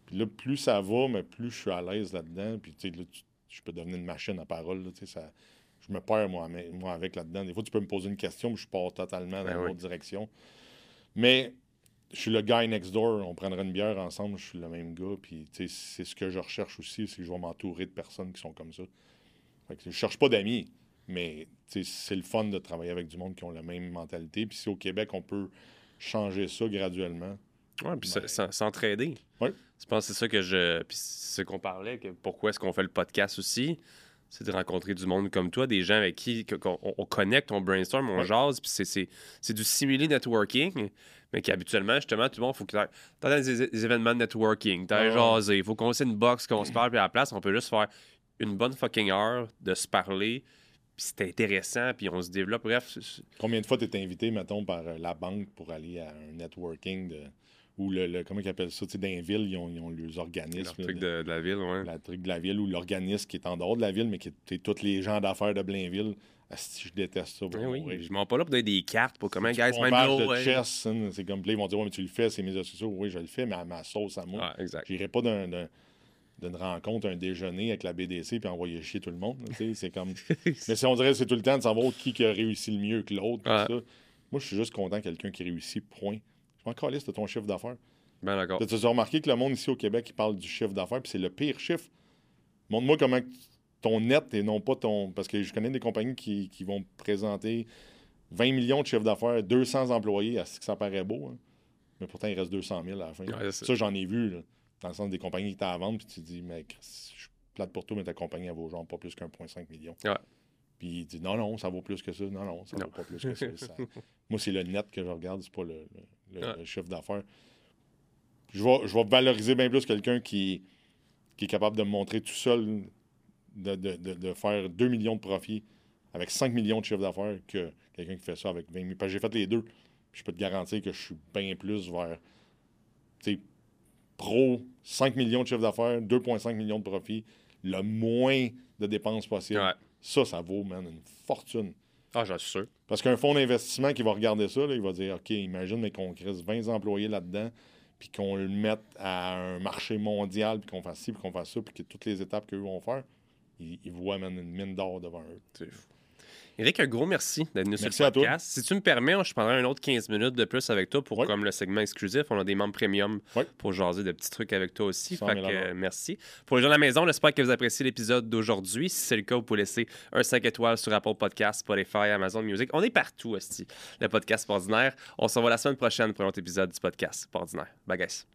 puis là, plus ça va, mais plus je suis à l'aise là-dedans, puis tu sais, je peux devenir une machine à parole, tu sais, ça, je me perds moi, moi avec là-dedans. Des fois, tu peux me poser une question, mais je pars totalement dans ben une autre direction. Mais je suis le guy next door, on prendrait une bière ensemble, je suis le même gars, puis c'est ce que je recherche aussi, c'est que je vais m'entourer de personnes qui sont comme ça. Fait que je cherche pas d'amis, mais c'est le fun de travailler avec du monde qui ont la même mentalité. Puis si au Québec, on peut changer ça graduellement. Oui, puis ben, s'entraider. Oui. Je pense que c'est ça que je. Puis c'est ce qu'on parlait, que pourquoi est-ce qu'on fait le podcast aussi? C'est de rencontrer du monde comme toi, des gens avec qui on, connecte, on brainstorm, on jase, puis c'est du simulé networking, mais qu'habituellement, justement, tout le monde, il faut que tu aies des, événements de networking, tu ailles jaser, il faut qu'on ait une box, qu'on se parle, puis à la place, on peut juste faire une bonne fucking heure de se parler, c'est intéressant, puis on se développe. Bref. Combien de fois tu es invité, mettons, par euh, la banque pour aller à un networking de. Ou le, comment ils appellent ça, tu sais, dans les villes, ils ont, ils ont leurs organismes. Le truc de, la ville, oui. Le truc de la ville, ou l'organisme qui est en dehors de la ville, mais qui est tous les gens d'affaires de Blainville. Je déteste ça. Ben oui, je m'en pas là pour donner des cartes pour comment, guys, même de chess, hein, c'est comme, ils vont dire, ouais, mais tu le fais, c'est mes associés. Oui, je le fais, mais à ma sauce à moi. Ah, exact. J'irai pas d'un d'une rencontre, un déjeuner avec la BDC puis envoyer chier tout le monde. C'est comme. *laughs* Mais si on dirait c'est tout le temps de savoir qui, qui a réussi le mieux que l'autre. Moi, je suis juste content quelqu'un qui réussit, point. Je m'en calisse de ton chiffre d'affaires. Ben d'accord. Tu as remarqué que le monde ici au Québec, il parle du chiffre d'affaires, puis c'est le pire chiffre? Montre-moi comment ton net et non pas ton. Parce que je connais des compagnies qui, vont présenter 20 millions de chiffre d'affaires, 200 employés, à ce que ça paraît beau. Hein. Mais pourtant, il reste 200 000 à la fin. ça, j'en ai vu. Là dans le sens des compagnies qui t'as à vendre, puis tu dis, mec, je suis plate pour toi, mais ta compagnie, elle vaut genre pas plus qu'un,5 million. Puis il dit, non, non, ça vaut plus que ça. Non, non, ça vaut pas plus que ça. *laughs* Moi, c'est le net que je regarde, c'est pas le, chiffre d'affaires. Je vais, je vais valoriser bien plus quelqu'un qui, qui est capable de me montrer tout seul, de, de, de, faire 2 millions de profits avec 5 millions de chiffre d'affaires que quelqu'un qui fait ça avec 20 000. Parce que j'ai fait les deux. je peux te garantir que je suis bien plus vers pro, 5 millions de chiffre d'affaires, 2,5 millions de profits, le moins de dépenses possible. Ça, ça vaut, man, une fortune. Ah, j'en suis sûr. Parce qu'un fonds d'investissement qui va regarder ça, il va dire OK, imagine mais qu'on crée 20 employés là-dedans, puis qu'on le mette à un marché mondial, puis qu'on fasse ci, puis qu'on fasse ça, puis que toutes les étapes qu'eux vont faire. ils, voient une mine d'or devant eux. C'est fou. Eric, un gros merci d'être venu sur le podcast. Si tu me permets, je prendrai un autre 15 minutes de plus avec toi pour comme le segment exclusif. On a des membres premium pour jaser de petits trucs avec toi aussi. Fait que, merci. Pour les gens de la maison, j'espère que vous appréciez l'épisode d'aujourd'hui. Si c'est le cas, vous pouvez laisser un 5 étoiles sur Apple Podcast, Spotify, Amazon Music. On est partout, aussi. Le podcast ordinaire. On se revoit la semaine prochaine pour un autre épisode du podcast ordinaire. Bye, guys.